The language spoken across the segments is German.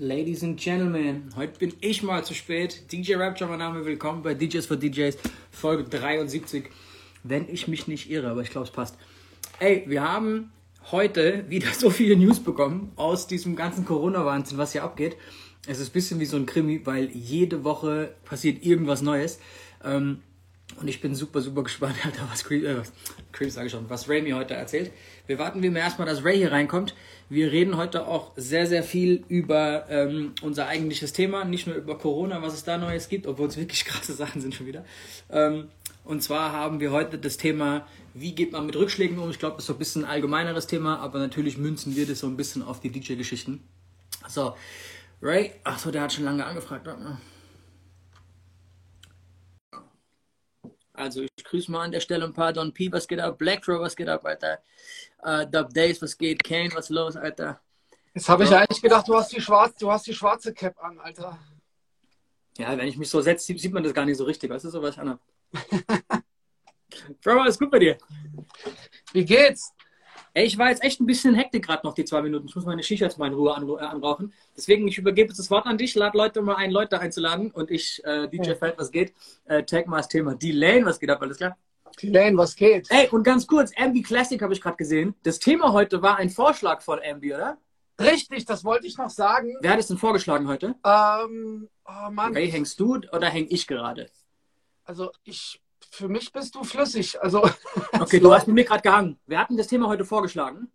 Ladies and Gentlemen, heute bin ich mal zu spät. DJ Rapture, mein Name, willkommen bei DJs for DJs, Folge 73. Wenn ich mich nicht irre, aber ich glaube, es passt. Ey, wir haben heute wieder so viele News bekommen aus diesem ganzen Corona-Wahnsinn, was hier abgeht. Es ist ein bisschen wie so ein Krimi, weil jede Woche passiert irgendwas Neues. Ähm, und ich bin super, super gespannt, Alter, was Cream, äh, Cream sage ich schon, was Ray mir heute erzählt. Wir warten wie immer erstmal, dass Ray hier reinkommt. Wir reden heute auch sehr, sehr viel über ähm, unser eigentliches Thema, nicht nur über Corona, was es da Neues gibt, obwohl es wirklich krasse Sachen sind schon wieder. Ähm, und zwar haben wir heute das Thema, wie geht man mit Rückschlägen um? Ich glaube, das ist so ein bisschen ein allgemeineres Thema, aber natürlich münzen wir das so ein bisschen auf die DJ-Geschichten. So, Ray, achso, der hat schon lange angefragt. Warte Also ich grüße mal an der Stelle ein paar Don P, was geht ab? Black Crow, was geht ab, Alter? Uh, Dub Days, was geht? Kane, was los, Alter? Jetzt habe ich eigentlich gedacht, du hast, die schwarz, du hast die schwarze Cap an, Alter. Ja, wenn ich mich so setze, sieht man das gar nicht so richtig. Weißt du, so was ich anhab. Bro, alles gut bei dir? Wie geht's? Ey, ich war jetzt echt ein bisschen in Hektik gerade noch die zwei Minuten. Ich muss meine Shisha jetzt mal in Ruhe an, äh, anrauchen. Deswegen, ich übergebe jetzt das Wort an dich, lad Leute mal ein, Leute einzuladen und ich, äh, DJ ja. Feld, was geht, äh, tag mal das Thema. Die Lane, was geht ab, alles klar? Die Lane, was geht? Ey, und ganz kurz, MB Classic habe ich gerade gesehen. Das Thema heute war ein Vorschlag von MB, oder? Richtig, das wollte ich noch sagen. Wer hat es denn vorgeschlagen heute? Ähm, oh Mann. Ray, hängst du oder häng ich gerade? Also ich für mich bist du flüssig. Also, okay, du hast mit mir gerade gehangen. Wir hatten das Thema heute vorgeschlagen.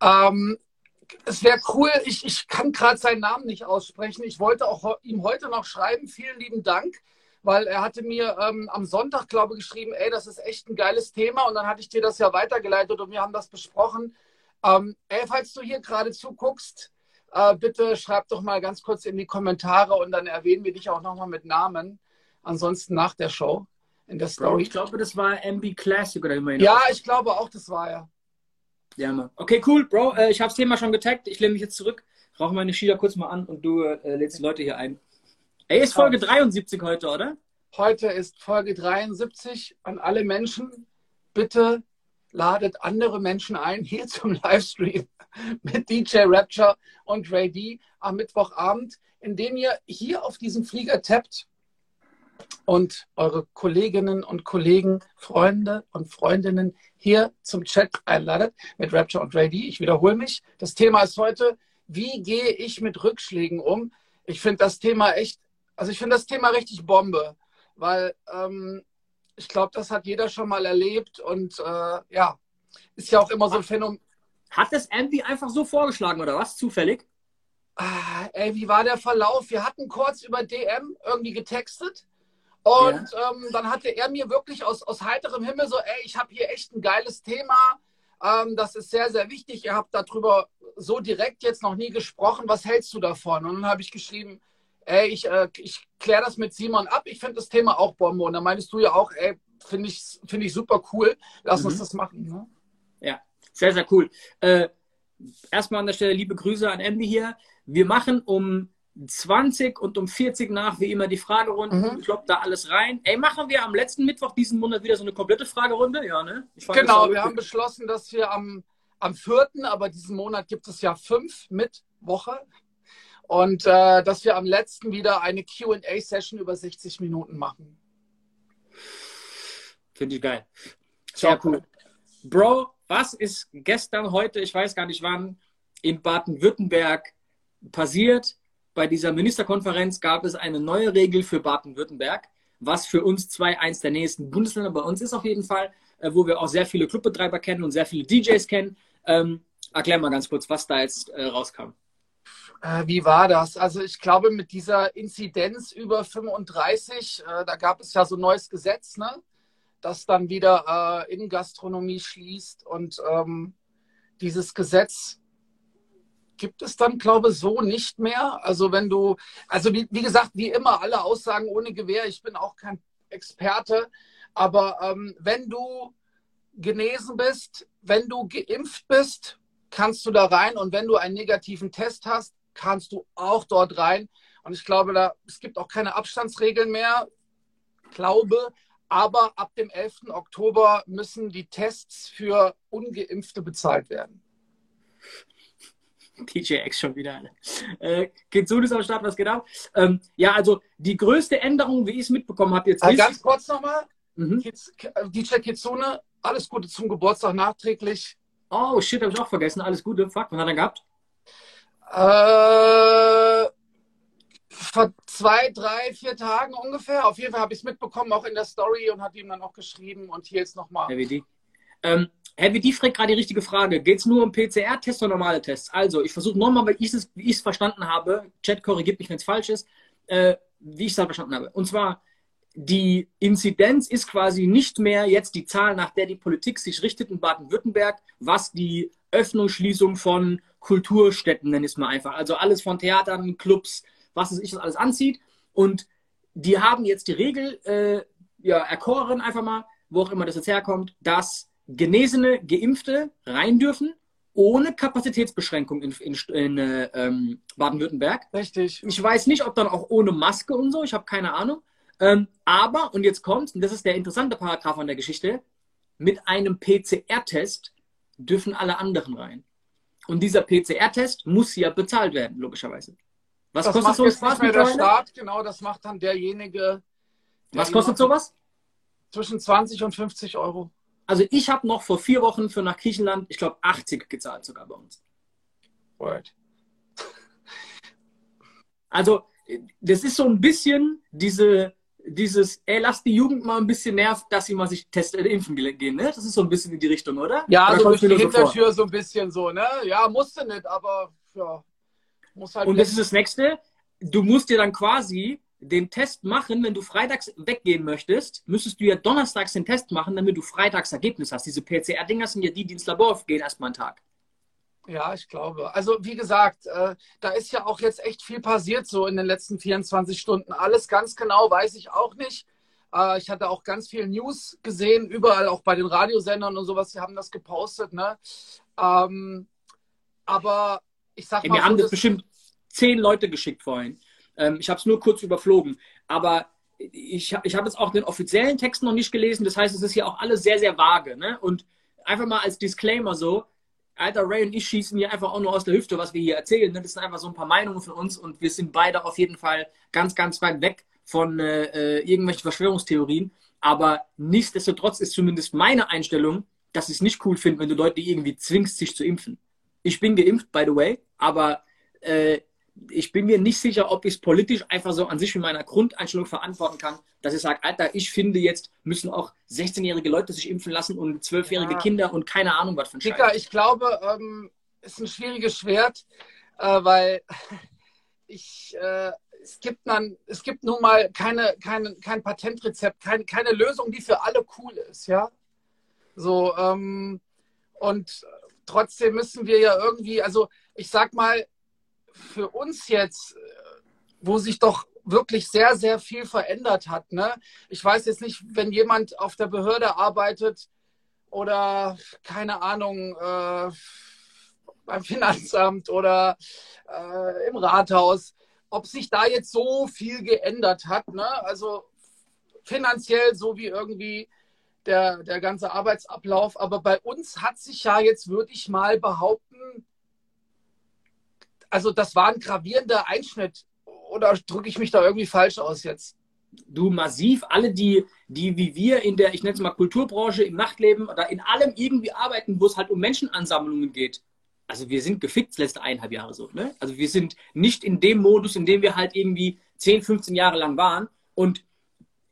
Ähm, es wäre cool, ich, ich kann gerade seinen Namen nicht aussprechen. Ich wollte auch ihm heute noch schreiben, vielen lieben Dank, weil er hatte mir ähm, am Sonntag, glaube ich, geschrieben, ey, das ist echt ein geiles Thema und dann hatte ich dir das ja weitergeleitet und wir haben das besprochen. Ähm, ey, falls du hier gerade zuguckst, äh, bitte schreib doch mal ganz kurz in die Kommentare und dann erwähnen wir dich auch nochmal mit Namen. Ansonsten nach der Show in der Story. Bro, ich glaube, das war MB Classic oder immer. Ja, ich glaube auch, das war er. Ja, Mann. Okay, cool, Bro. Äh, ich habe das Thema schon getaggt. Ich lehne mich jetzt zurück, rauche meine Schieder kurz mal an und du äh, lädst die Leute hier ein. Ey, ist Folge 73 heute, oder? Heute ist Folge 73 an alle Menschen. Bitte ladet andere Menschen ein hier zum Livestream mit DJ Rapture und Ray D am Mittwochabend, indem ihr hier auf diesen Flieger tappt und eure Kolleginnen und Kollegen, Freunde und Freundinnen hier zum Chat einladet mit Rapture und Ray Ich wiederhole mich. Das Thema ist heute, wie gehe ich mit Rückschlägen um? Ich finde das Thema echt, also ich finde das Thema richtig Bombe, weil ähm, ich glaube, das hat jeder schon mal erlebt und äh, ja, ist ja auch immer so ein Phänomen. Hat das Ambi einfach so vorgeschlagen oder was? Zufällig? Ah, ey, wie war der Verlauf? Wir hatten kurz über DM irgendwie getextet und ja. ähm, dann hatte er mir wirklich aus, aus heiterem Himmel so, ey, ich habe hier echt ein geiles Thema. Ähm, das ist sehr, sehr wichtig. Ihr habt darüber so direkt jetzt noch nie gesprochen. Was hältst du davon? Und dann habe ich geschrieben, ey, ich, äh, ich kläre das mit Simon ab. Ich finde das Thema auch Bombe. Und dann meinst du ja auch, ey, finde ich, find ich super cool. Lass mhm. uns das machen. Ne? Ja, sehr, sehr cool. Äh, erstmal an der Stelle liebe Grüße an Andy hier. Wir machen um 20 und um 40 nach, wie immer, die Fragerunden. Mhm. Kloppt da alles rein. Ey, machen wir am letzten Mittwoch diesen Monat wieder so eine komplette Fragerunde? Ja, ne? Genau, wir haben beschlossen, dass wir am, am 4., aber diesen Monat gibt es ja fünf mit Woche. Und äh, dass wir am letzten wieder eine QA-Session über 60 Minuten machen. Finde ich geil. Sehr cool. Bro, was ist gestern, heute, ich weiß gar nicht wann, in Baden-Württemberg passiert? Bei dieser Ministerkonferenz gab es eine neue Regel für Baden-Württemberg, was für uns zwei eins der nächsten Bundesländer bei uns ist auf jeden Fall, äh, wo wir auch sehr viele Clubbetreiber kennen und sehr viele DJs kennen. Ähm, erklär mal ganz kurz, was da jetzt äh, rauskam. Äh, wie war das? Also ich glaube, mit dieser Inzidenz über 35, äh, da gab es ja so ein neues Gesetz, ne? das dann wieder äh, Innengastronomie schließt. Und ähm, dieses Gesetz gibt es dann, glaube ich, so nicht mehr. Also wenn du, also wie, wie, gesagt, wie immer, alle Aussagen ohne Gewehr, ich bin auch kein Experte, aber ähm, wenn du genesen bist, wenn du geimpft bist, kannst du da rein und wenn du einen negativen Test hast, kannst du auch dort rein. Und ich glaube, da, es gibt auch keine Abstandsregeln mehr, glaube, aber ab dem 11. Oktober müssen die Tests für Ungeimpfte bezahlt werden. DJ X schon wieder. Äh, Kitsune ist am Start, was geht ab? Ähm, ja, also die größte Änderung, wie ich es mitbekommen habe, jetzt äh, Ganz kurz nochmal. Mhm. DJ Kitsune, alles Gute zum Geburtstag nachträglich. Oh, shit, habe ich auch vergessen. Alles Gute. Fuck, was hat er gehabt? Äh, vor zwei, drei, vier Tagen ungefähr. Auf jeden Fall habe ich es mitbekommen, auch in der Story und hat ihm dann auch geschrieben und hier jetzt nochmal. Heavy D. Ähm, Heavy D fragt gerade die richtige Frage. Geht es nur um PCR-Tests oder normale Tests? Also, ich versuche nochmal, weil ich es, wie ich es verstanden habe, Chat korrigiert mich, wenn es falsch ist, äh, wie ich es verstanden habe. Und zwar, die Inzidenz ist quasi nicht mehr jetzt die Zahl, nach der die Politik sich richtet in Baden-Württemberg, was die Öffnung, Schließung von Kulturstätten, nenne ich es mal einfach. Also alles von Theatern, Clubs, was es sich alles anzieht. Und die haben jetzt die Regel äh, ja, erkoren, einfach mal, wo auch immer das jetzt herkommt, dass Genesene, Geimpfte rein dürfen, ohne Kapazitätsbeschränkung in, in, in äh, ähm, Baden-Württemberg. Richtig. Ich weiß nicht, ob dann auch ohne Maske und so, ich habe keine Ahnung. Ähm, aber, und jetzt kommt, und das ist der interessante Paragraph an der Geschichte, mit einem PCR-Test dürfen alle anderen rein. Und dieser PCR-Test muss ja bezahlt werden, logischerweise. Was das kostet so jetzt nicht mehr der Staat, genau, das macht dann derjenige. Der Was kostet sowas? Zwischen 20 und 50 Euro. Also ich habe noch vor vier Wochen für nach Griechenland, ich glaube 80 gezahlt sogar bei uns. Right. Also das ist so ein bisschen diese, dieses, ey, lass die Jugend mal ein bisschen nervt, dass sie mal sich testen, äh, impfen gehen, ne? Das ist so ein bisschen in die Richtung, oder? Ja, oder so durch die Hintertür so, so ein bisschen so, ne? Ja, musste nicht, aber ja. Muss halt Und das ist das Nächste. Du musst dir dann quasi den Test machen, wenn du freitags weggehen möchtest, müsstest du ja donnerstags den Test machen, damit du freitags Ergebnis hast. Diese PCR-Dinger sind ja die, die ins Labor gehen erstmal einen Tag. Ja, ich glaube. Also wie gesagt, äh, da ist ja auch jetzt echt viel passiert so in den letzten 24 Stunden. Alles ganz genau weiß ich auch nicht. Äh, ich hatte auch ganz viel News gesehen, überall auch bei den Radiosendern und sowas, die haben das gepostet. Ne? Ähm, aber ich sag mal. Mir so, haben das bestimmt zehn Leute geschickt vorhin. Ähm, ich habe es nur kurz überflogen. Aber ich, ich habe jetzt auch den offiziellen Text noch nicht gelesen. Das heißt, es ist hier auch alles sehr, sehr vage. Ne? Und einfach mal als Disclaimer so, Alter, Ray und ich schießen hier einfach auch nur aus der Hüfte, was wir hier erzählen. Ne? Das sind einfach so ein paar Meinungen von uns und wir sind beide auf jeden Fall ganz, ganz weit weg von äh, äh irgendwelchen Verschwörungstheorien. Aber nichtsdestotrotz ist zumindest meine Einstellung, dass ich es nicht cool finde, wenn du Leute irgendwie zwingst, sich zu impfen. Ich bin geimpft, by the way, aber äh, ich bin mir nicht sicher, ob ich es politisch einfach so an sich mit meiner Grundeinstellung verantworten kann, dass ich sage, Alter, ich finde jetzt müssen auch 16-jährige Leute sich impfen lassen und 12-jährige ja. Kinder und keine Ahnung was für ein Dicker, ich glaube, ähm, ist ein schwieriges Schwert, äh, weil ich, äh, es gibt dann, es gibt nun mal keine, keine, kein Patentrezept, keine, keine Lösung, die für alle cool ist, ja. So, ähm, und trotzdem müssen wir ja irgendwie, also ich sag mal, für uns jetzt, wo sich doch wirklich sehr, sehr viel verändert hat. Ne? Ich weiß jetzt nicht, wenn jemand auf der Behörde arbeitet oder keine Ahnung, äh, beim Finanzamt oder äh, im Rathaus, ob sich da jetzt so viel geändert hat. Ne? Also finanziell so wie irgendwie der, der ganze Arbeitsablauf. Aber bei uns hat sich ja jetzt, würde ich mal behaupten, also das war ein gravierender Einschnitt. Oder drücke ich mich da irgendwie falsch aus jetzt? Du massiv, alle, die, die wie wir in der, ich nenne es mal Kulturbranche, im Nachtleben oder in allem irgendwie arbeiten, wo es halt um Menschenansammlungen geht. Also wir sind gefickt das letzte eineinhalb Jahre so. Ne? Also wir sind nicht in dem Modus, in dem wir halt irgendwie 10, 15 Jahre lang waren. Und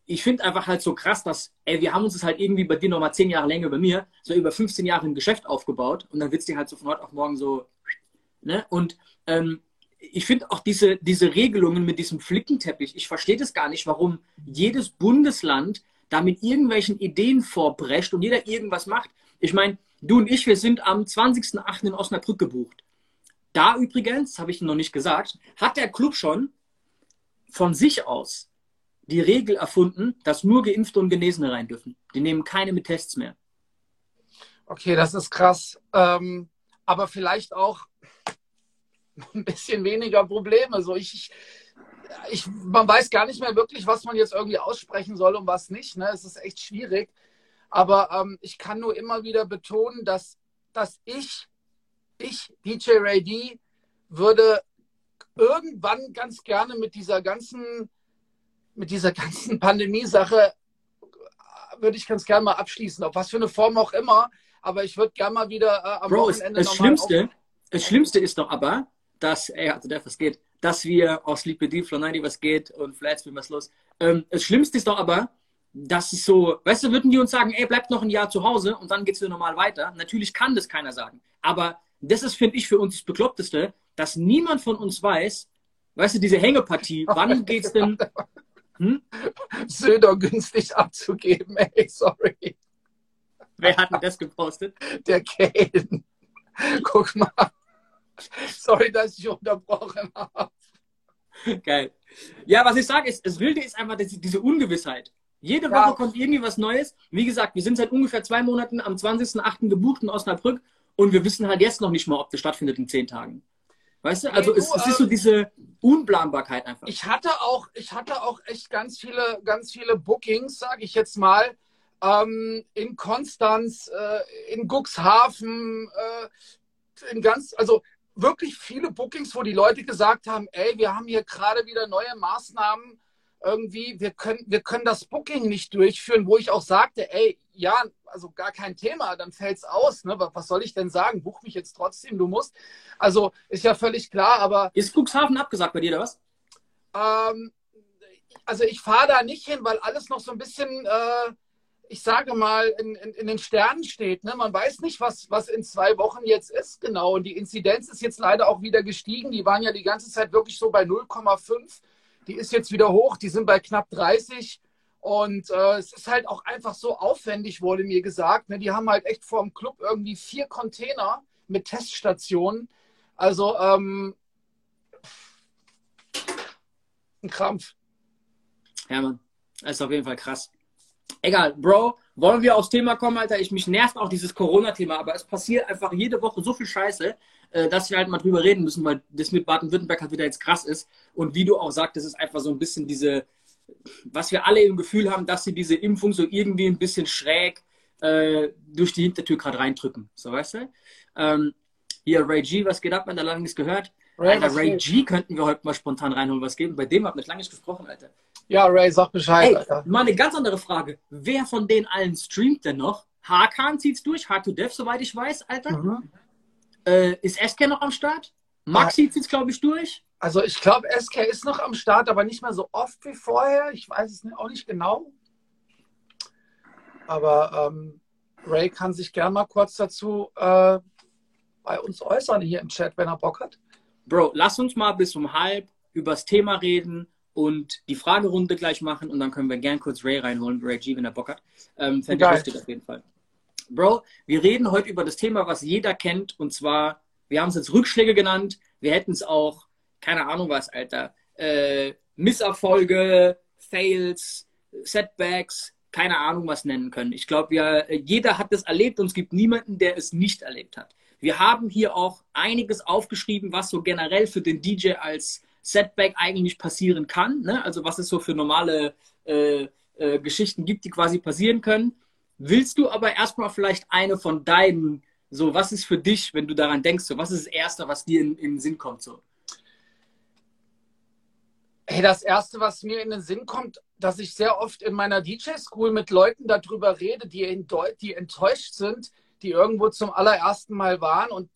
ich finde einfach halt so krass, dass, ey, wir haben uns das halt irgendwie bei dir nochmal 10 Jahre länger bei mir, so über 15 Jahre ein Geschäft aufgebaut und dann wird es dir halt so von heute auf morgen so, ne? Und ähm, ich finde auch diese, diese Regelungen mit diesem Flickenteppich, ich verstehe das gar nicht, warum jedes Bundesland da mit irgendwelchen Ideen vorbrecht und jeder irgendwas macht. Ich meine, du und ich, wir sind am 20.08. in Osnabrück gebucht. Da übrigens, habe ich noch nicht gesagt, hat der Club schon von sich aus die Regel erfunden, dass nur Geimpfte und Genesene rein dürfen. Die nehmen keine mit Tests mehr. Okay, das ist krass. Ähm, aber vielleicht auch, ein bisschen weniger Probleme. So ich, ich, man weiß gar nicht mehr wirklich, was man jetzt irgendwie aussprechen soll und was nicht. Ne? Es ist echt schwierig. Aber ähm, ich kann nur immer wieder betonen, dass, dass ich, ich, DJ Ray D, würde irgendwann ganz gerne mit dieser ganzen, mit dieser ganzen Pandemie-Sache, würde ich ganz gerne mal abschließen, auf was für eine Form auch immer. Aber ich würde gerne mal wieder äh, am Bro, Wochenende das Schlimmste, das Schlimmste ist doch aber, dass, ey, also der, was geht, dass wir aus Sleep Deep, Flow 90, was geht und Flats, was los. Ähm, das Schlimmste ist doch aber, dass es so, weißt du, würden die uns sagen, ey, bleibt noch ein Jahr zu Hause und dann geht's wieder normal weiter. Natürlich kann das keiner sagen. Aber das ist, finde ich, für uns das Bekloppteste, dass niemand von uns weiß, weißt du, diese Hängepartie, wann geht's denn? Hm? Söder günstig abzugeben, ey, sorry. Wer hat denn das gepostet? Der Kane. Guck mal. Sorry, dass ich unterbrochen habe. Geil. Ja, was ich sage, ist, das Wilde ist einfach diese Ungewissheit. Jede ja. Woche kommt irgendwie was Neues. Wie gesagt, wir sind seit ungefähr zwei Monaten am 20.08. gebucht in Osnabrück und wir wissen halt jetzt noch nicht mal, ob das stattfindet in zehn Tagen. Weißt du? Also hey, du, es, es, ist so ähm, diese Unplanbarkeit einfach. Ich hatte auch, ich hatte auch echt ganz viele, ganz viele Bookings, sage ich jetzt mal, ähm, in Konstanz, äh, in Cuxhaven, äh, in ganz, also wirklich viele Bookings, wo die Leute gesagt haben, ey, wir haben hier gerade wieder neue Maßnahmen irgendwie, wir können, wir können das Booking nicht durchführen, wo ich auch sagte, ey, ja, also gar kein Thema, dann fällt es aus. Ne? Was soll ich denn sagen? Buch mich jetzt trotzdem, du musst. Also ist ja völlig klar, aber. Ist Cuxhaven abgesagt bei dir, oder was? Ähm, also ich fahre da nicht hin, weil alles noch so ein bisschen, äh, ich sage mal, in, in, in, den Sternen steht. Ne? Man weiß nicht, was, was in zwei Wochen jetzt ist, genau. Und die Inzidenz ist jetzt leider auch wieder gestiegen. Die waren ja die ganze Zeit wirklich so bei 0,5. Die ist jetzt wieder hoch, die sind bei knapp 30. Und äh, es ist halt auch einfach so aufwendig, wurde mir gesagt. Ne? Die haben halt echt vor dem Club irgendwie vier Container mit Teststationen. Also ähm, ein Krampf. Ja, Mann. Das ist auf jeden Fall krass. Egal, Bro, wollen wir aufs Thema kommen, Alter? Ich mich nervt auch dieses Corona-Thema, aber es passiert einfach jede Woche so viel Scheiße, äh, dass wir halt mal drüber reden müssen, weil das mit Baden-Württemberg halt wieder jetzt krass ist. Und wie du auch sagst, das ist einfach so ein bisschen diese, was wir alle im Gefühl haben, dass sie diese Impfung so irgendwie ein bisschen schräg äh, durch die Hintertür gerade reindrücken. So, weißt du? Ähm, hier, Ray G, was geht ab? Man hat lange nichts gehört. Ray, Alter, Ray G könnten wir heute mal spontan reinholen, was geben. Bei dem hat man lange nicht gesprochen, Alter. Ja, Ray, sag Bescheid, Ey, Alter. Mal eine ganz andere Frage. Wer von den allen streamt denn noch? Hakan zieht's durch, Hard2Dev, soweit ich weiß, Alter. Mhm. Äh, ist SK noch am Start? Maxi zieht's, glaube ich, durch. Also ich glaube, SK ist noch am Start, aber nicht mehr so oft wie vorher. Ich weiß es auch nicht genau. Aber ähm, Ray kann sich gerne mal kurz dazu äh, bei uns äußern hier im Chat, wenn er Bock hat. Bro, lass uns mal bis um halb über das Thema reden und die Fragerunde gleich machen und dann können wir gern kurz Ray reinholen, Ray G, wenn er Bock hat. Ähm, Fände ich lustig auf jeden Fall. Bro, wir reden heute über das Thema, was jeder kennt und zwar, wir haben es jetzt Rückschläge genannt, wir hätten es auch keine Ahnung was, Alter, äh, Misserfolge, Fails, Setbacks, keine Ahnung was nennen können. Ich glaube, ja, jeder hat das erlebt und es gibt niemanden, der es nicht erlebt hat. Wir haben hier auch einiges aufgeschrieben, was so generell für den DJ als Setback eigentlich passieren kann. Ne? Also was es so für normale äh, äh, Geschichten gibt, die quasi passieren können. Willst du aber erstmal vielleicht eine von deinen, so was ist für dich, wenn du daran denkst, so was ist das Erste, was dir in, in den Sinn kommt? So? Hey, das Erste, was mir in den Sinn kommt, dass ich sehr oft in meiner DJ-School mit Leuten darüber rede, die, die enttäuscht sind, die irgendwo zum allerersten Mal waren und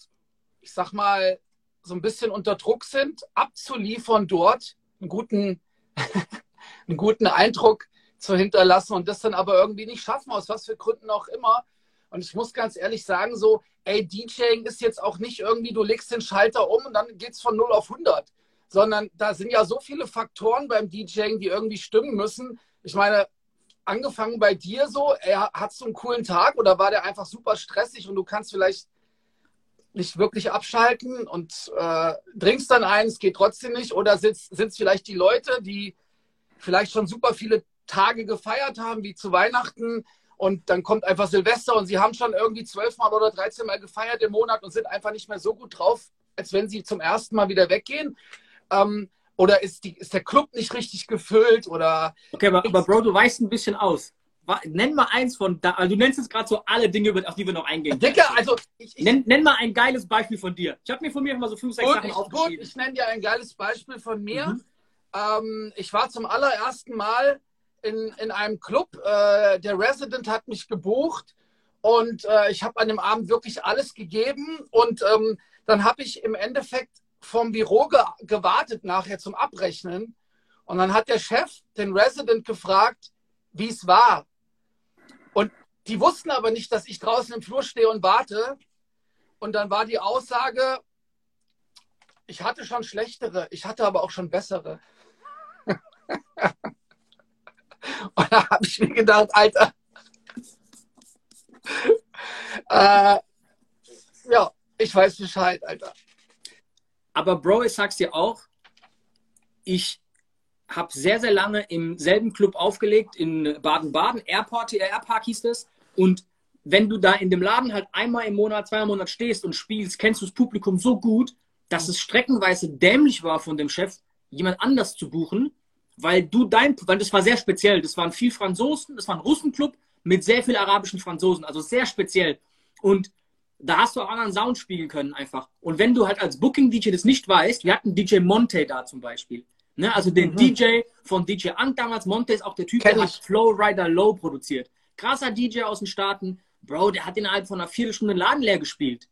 ich sag mal, so ein bisschen unter Druck sind, abzuliefern dort, einen guten, einen guten Eindruck zu hinterlassen und das dann aber irgendwie nicht schaffen, aus was für Gründen auch immer. Und ich muss ganz ehrlich sagen, so, ey, DJing ist jetzt auch nicht irgendwie, du legst den Schalter um und dann geht es von 0 auf 100 sondern da sind ja so viele Faktoren beim DJing, die irgendwie stimmen müssen. Ich meine, angefangen bei dir so, er hat so einen coolen Tag oder war der einfach super stressig und du kannst vielleicht nicht wirklich abschalten und äh, trinkst dann eins, geht trotzdem nicht oder sind es vielleicht die Leute, die vielleicht schon super viele Tage gefeiert haben, wie zu Weihnachten und dann kommt einfach Silvester und sie haben schon irgendwie zwölfmal oder dreizehn gefeiert im Monat und sind einfach nicht mehr so gut drauf, als wenn sie zum ersten Mal wieder weggehen. Ähm, oder ist, die, ist der Club nicht richtig gefüllt? Oder okay, aber, aber Bro, du weißt ein bisschen aus. Nenn mal eins von da. Also du nennst jetzt gerade so alle Dinge, auf die wir noch eingehen. Dicker, also ich, ich nenn, nenn, mal ein geiles Beispiel von dir. Ich habe mir von mir mal so fünf, sechs gut, Sachen ich, aufgeschrieben. Gut, ich nenne dir ein geiles Beispiel von mir. Mhm. Ähm, ich war zum allerersten Mal in, in einem Club. Äh, der Resident hat mich gebucht und äh, ich habe an dem Abend wirklich alles gegeben. Und ähm, dann habe ich im Endeffekt vom Büro ge gewartet nachher zum Abrechnen. Und dann hat der Chef den Resident gefragt, wie es war. Und die wussten aber nicht, dass ich draußen im Flur stehe und warte. Und dann war die Aussage, ich hatte schon schlechtere, ich hatte aber auch schon bessere. und da habe ich mir gedacht, Alter, äh, ja, ich weiß Bescheid, Alter. Aber Bro, ich sag's dir auch, ich habe sehr, sehr lange im selben Club aufgelegt, in Baden-Baden, Airport, Airpark hieß das. Und wenn du da in dem Laden halt einmal im Monat, zweimal im Monat stehst und spielst, kennst du das Publikum so gut, dass es streckenweise dämlich war von dem Chef, jemand anders zu buchen, weil du dein, weil das war sehr speziell. Das waren viel Franzosen, das war ein Russenclub mit sehr viel arabischen Franzosen, also sehr speziell. Und da hast du auch anderen Sound spielen können einfach. Und wenn du halt als Booking-DJ das nicht weißt, wir hatten DJ Monte da zum Beispiel. Ne? Also den mhm. DJ von DJ Ant damals, Monte ist auch der Typ, Kenn der ich. hat Flow Rider Low produziert. Krasser DJ aus den Staaten. Bro, der hat innerhalb von einer Viertelstunde Laden leer gespielt.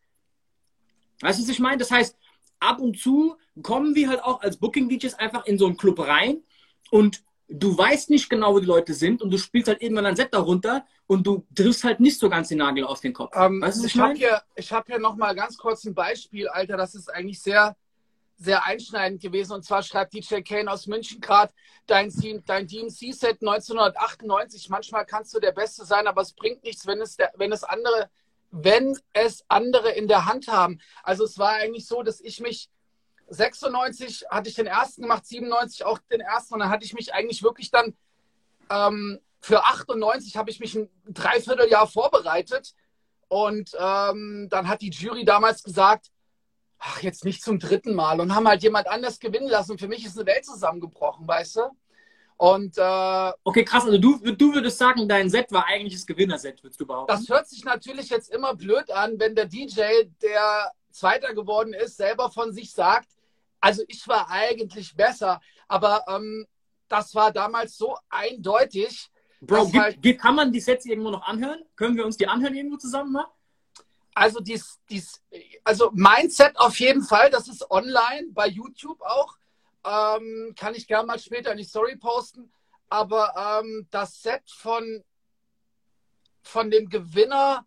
Weißt du, was ich meine? Das heißt, ab und zu kommen wir halt auch als Booking-DJs einfach in so einen Club rein und du weißt nicht genau, wo die Leute sind und du spielst halt irgendwann ein Set darunter und du triffst halt nicht so ganz den Nagel auf den Kopf. Ähm, weißt du, ich habe hier, hab hier noch mal ganz kurz ein Beispiel, Alter, das ist eigentlich sehr, sehr einschneidend gewesen. Und zwar schreibt DJ Kane aus München gerade, dein, dein DMC-Set 1998, manchmal kannst du der Beste sein, aber es bringt nichts, wenn es, der, wenn es andere wenn es andere in der Hand haben. Also es war eigentlich so, dass ich mich 96 hatte ich den ersten gemacht, 97 auch den ersten und dann hatte ich mich eigentlich wirklich dann ähm, für 98 habe ich mich ein Dreivierteljahr vorbereitet und ähm, dann hat die Jury damals gesagt, ach jetzt nicht zum dritten Mal und haben halt jemand anders gewinnen lassen. Und für mich ist eine Welt zusammengebrochen, weißt du? Und äh, okay, krass. Also du, du würdest sagen, dein Set war eigentlich das Gewinnerset, würdest du behaupten? Das hört sich natürlich jetzt immer blöd an, wenn der DJ, der Zweiter geworden ist, selber von sich sagt, also ich war eigentlich besser, aber ähm, das war damals so eindeutig. Bro, gibt, halt, kann man die Sets irgendwo noch anhören? Können wir uns die anhören irgendwo zusammen mal? Also dies, dies, also mein Set auf jeden Fall, das ist online bei YouTube auch. Ähm, kann ich gerne mal später in die Story posten. Aber ähm, das Set von, von dem Gewinner,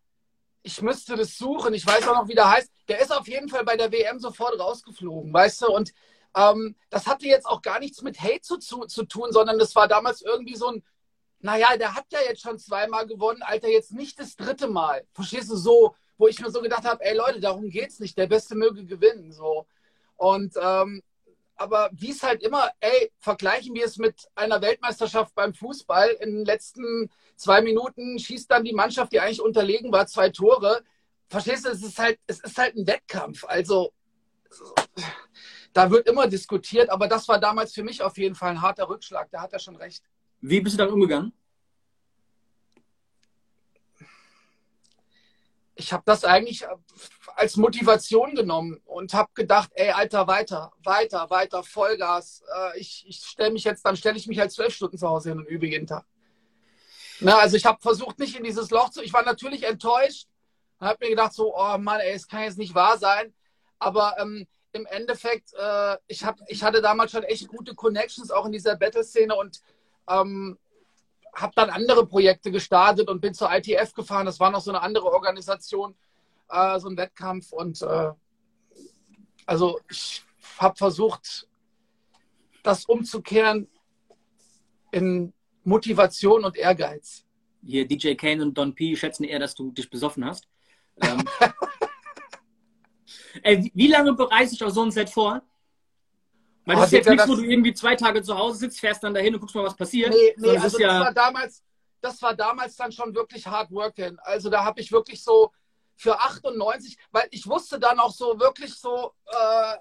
ich müsste das suchen, ich weiß auch noch, wie der heißt. Der ist auf jeden Fall bei der WM sofort rausgeflogen, weißt du? Und ähm, das hatte jetzt auch gar nichts mit Hate zu, zu, zu tun, sondern das war damals irgendwie so ein, naja, der hat ja jetzt schon zweimal gewonnen, Alter, jetzt nicht das dritte Mal. Verstehst du so, wo ich mir so gedacht habe, ey Leute, darum geht's nicht, der Beste möge gewinnen. So. Und ähm, aber wie es halt immer, ey, vergleichen wir es mit einer Weltmeisterschaft beim Fußball. In den letzten zwei Minuten schießt dann die Mannschaft, die eigentlich unterlegen war, zwei Tore. Verstehst du, es ist halt, es ist halt ein Wettkampf. Also da wird immer diskutiert, aber das war damals für mich auf jeden Fall ein harter Rückschlag. Da hat er schon recht. Wie bist du dann umgegangen? Ich habe das eigentlich als Motivation genommen und habe gedacht, ey, Alter, weiter, weiter, weiter, Vollgas. Äh, ich ich stelle mich jetzt, dann stelle ich mich halt zwölf Stunden zu Hause hin und übe jeden Tag. Na, also ich habe versucht, nicht in dieses Loch zu. Ich war natürlich enttäuscht. Habe mir gedacht, so, oh Mann, ey, es kann jetzt nicht wahr sein. Aber ähm, im Endeffekt, äh, ich, hab, ich hatte damals schon echt gute Connections auch in dieser Battle-Szene und ähm, habe dann andere Projekte gestartet und bin zur ITF gefahren. Das war noch so eine andere Organisation, äh, so ein Wettkampf. Und äh, also ich habe versucht, das umzukehren in Motivation und Ehrgeiz. Hier DJ Kane und Don P schätzen eher, dass du dich besoffen hast. Ähm, Ey, wie lange bereise ich auf so ein Set vor? Weil das oh, ist jetzt nichts, wo du irgendwie zwei Tage zu Hause sitzt, fährst dann dahin und guckst mal, was passiert. Nee, nee also das, ja war damals, das war damals dann schon wirklich hard working. Also da habe ich wirklich so für 98, weil ich wusste dann auch so wirklich so, äh,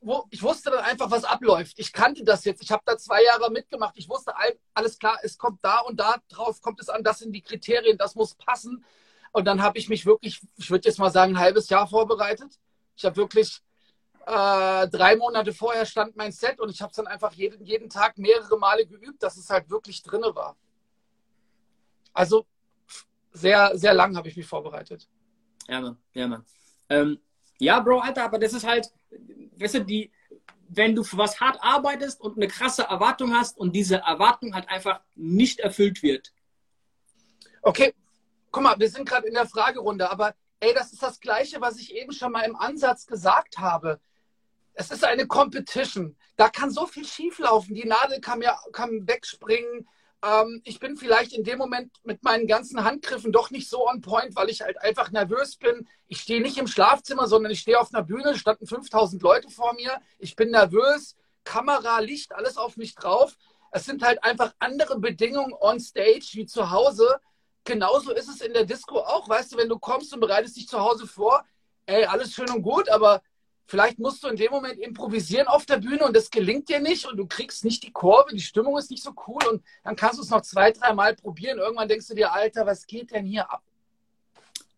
wo, ich wusste dann einfach, was abläuft. Ich kannte das jetzt. Ich habe da zwei Jahre mitgemacht. Ich wusste, alles klar, es kommt da und da drauf, kommt es an, das sind die Kriterien, das muss passen. Und dann habe ich mich wirklich, ich würde jetzt mal sagen, ein halbes Jahr vorbereitet. Ich habe wirklich äh, drei Monate vorher stand mein Set und ich habe es dann einfach jeden, jeden Tag mehrere Male geübt, dass es halt wirklich drinne war. Also sehr, sehr lang habe ich mich vorbereitet. Ja, Mann, ja, Mann. Ähm, ja, Bro, Alter, aber das ist halt, weißt du, die, wenn du für was hart arbeitest und eine krasse Erwartung hast und diese Erwartung halt einfach nicht erfüllt wird. Okay, guck mal, wir sind gerade in der Fragerunde, aber ey, das ist das Gleiche, was ich eben schon mal im Ansatz gesagt habe. Es ist eine Competition. Da kann so viel schieflaufen. Die Nadel kann mir kann wegspringen. Ähm, ich bin vielleicht in dem Moment mit meinen ganzen Handgriffen doch nicht so on point, weil ich halt einfach nervös bin. Ich stehe nicht im Schlafzimmer, sondern ich stehe auf einer Bühne, standen 5000 Leute vor mir. Ich bin nervös, Kamera, Licht, alles auf mich drauf. Es sind halt einfach andere Bedingungen on stage wie zu Hause. Genauso ist es in der Disco auch. Weißt du, wenn du kommst und bereitest dich zu Hause vor, ey, alles schön und gut, aber Vielleicht musst du in dem Moment improvisieren auf der Bühne und das gelingt dir nicht und du kriegst nicht die Kurve, die Stimmung ist nicht so cool und dann kannst du es noch zwei, drei Mal probieren. Irgendwann denkst du dir, Alter, was geht denn hier ab?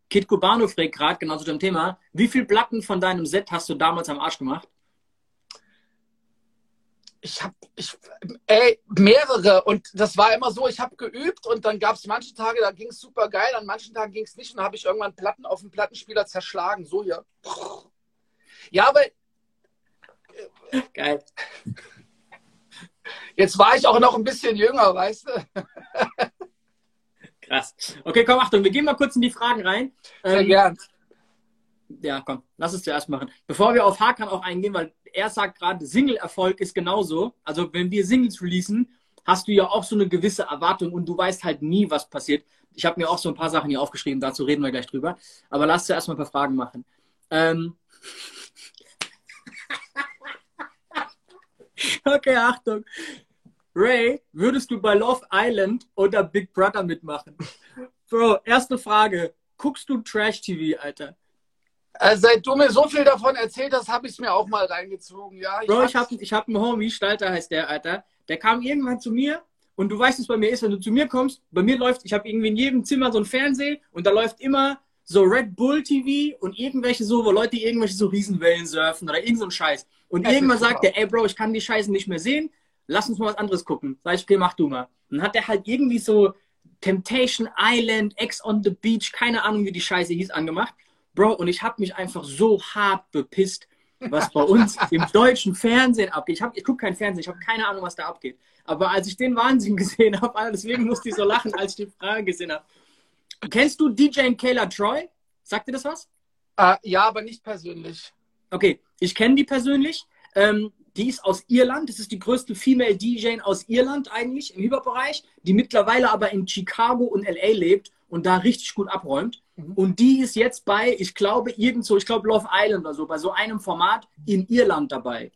Kit Cubano fragt gerade genau zu dem Thema, wie viele Platten von deinem Set hast du damals am Arsch gemacht? Ich habe, ich, ey, mehrere und das war immer so, ich habe geübt und dann gab es manche Tage, da ging es super geil, an manchen Tagen ging es nicht und dann habe ich irgendwann Platten auf dem Plattenspieler zerschlagen, so hier. Ja, aber. Geil. Jetzt war ich auch noch ein bisschen jünger, weißt du? Krass. Okay, komm, Achtung, wir gehen mal kurz in die Fragen rein. Sehr ähm, gern. Ja, komm, lass es zuerst machen. Bevor wir auf Hakan auch eingehen, weil er sagt gerade, Single-Erfolg ist genauso. Also, wenn wir Singles releasen, hast du ja auch so eine gewisse Erwartung und du weißt halt nie, was passiert. Ich habe mir auch so ein paar Sachen hier aufgeschrieben, dazu reden wir gleich drüber. Aber lass zuerst mal ein paar Fragen machen. Ähm, Okay, Achtung. Ray, würdest du bei Love Island oder Big Brother mitmachen? Bro, erste Frage. Guckst du Trash TV, Alter? Äh, seit du mir so viel davon erzählt hast, habe ich es mir auch mal reingezogen, ja. Ich Bro, ich habe ich hab einen Homie, Stalter heißt der, Alter. Der kam irgendwann zu mir und du weißt, was bei mir ist, wenn du zu mir kommst. Bei mir läuft, ich habe irgendwie in jedem Zimmer so ein Fernseher und da läuft immer so Red Bull TV und irgendwelche so, wo Leute irgendwelche so Riesenwellen surfen oder irgend so ein Scheiß. Und das irgendwann sagt der, ey Bro, ich kann die Scheiße nicht mehr sehen, lass uns mal was anderes gucken. Sag ich, okay, mach du mal. Und dann hat er halt irgendwie so Temptation Island, X on the Beach, keine Ahnung, wie die Scheiße hieß, angemacht. Bro, und ich habe mich einfach so hart bepisst, was bei uns im deutschen Fernsehen abgeht. Ich, ich gucke kein Fernsehen, ich habe keine Ahnung, was da abgeht. Aber als ich den Wahnsinn gesehen habe, deswegen musste ich so lachen, als ich die Frage gesehen habe, Kennst du DJ Kayla Troy? Sagt dir das was? Uh, ja, aber nicht persönlich. Okay, ich kenne die persönlich. Ähm, die ist aus Irland. Das ist die größte Female DJ aus Irland eigentlich im Hyperbereich, die mittlerweile aber in Chicago und LA lebt und da richtig gut abräumt. Mhm. Und die ist jetzt bei, ich glaube, irgendwo, ich glaube Love Island oder so, bei so einem Format in Irland dabei.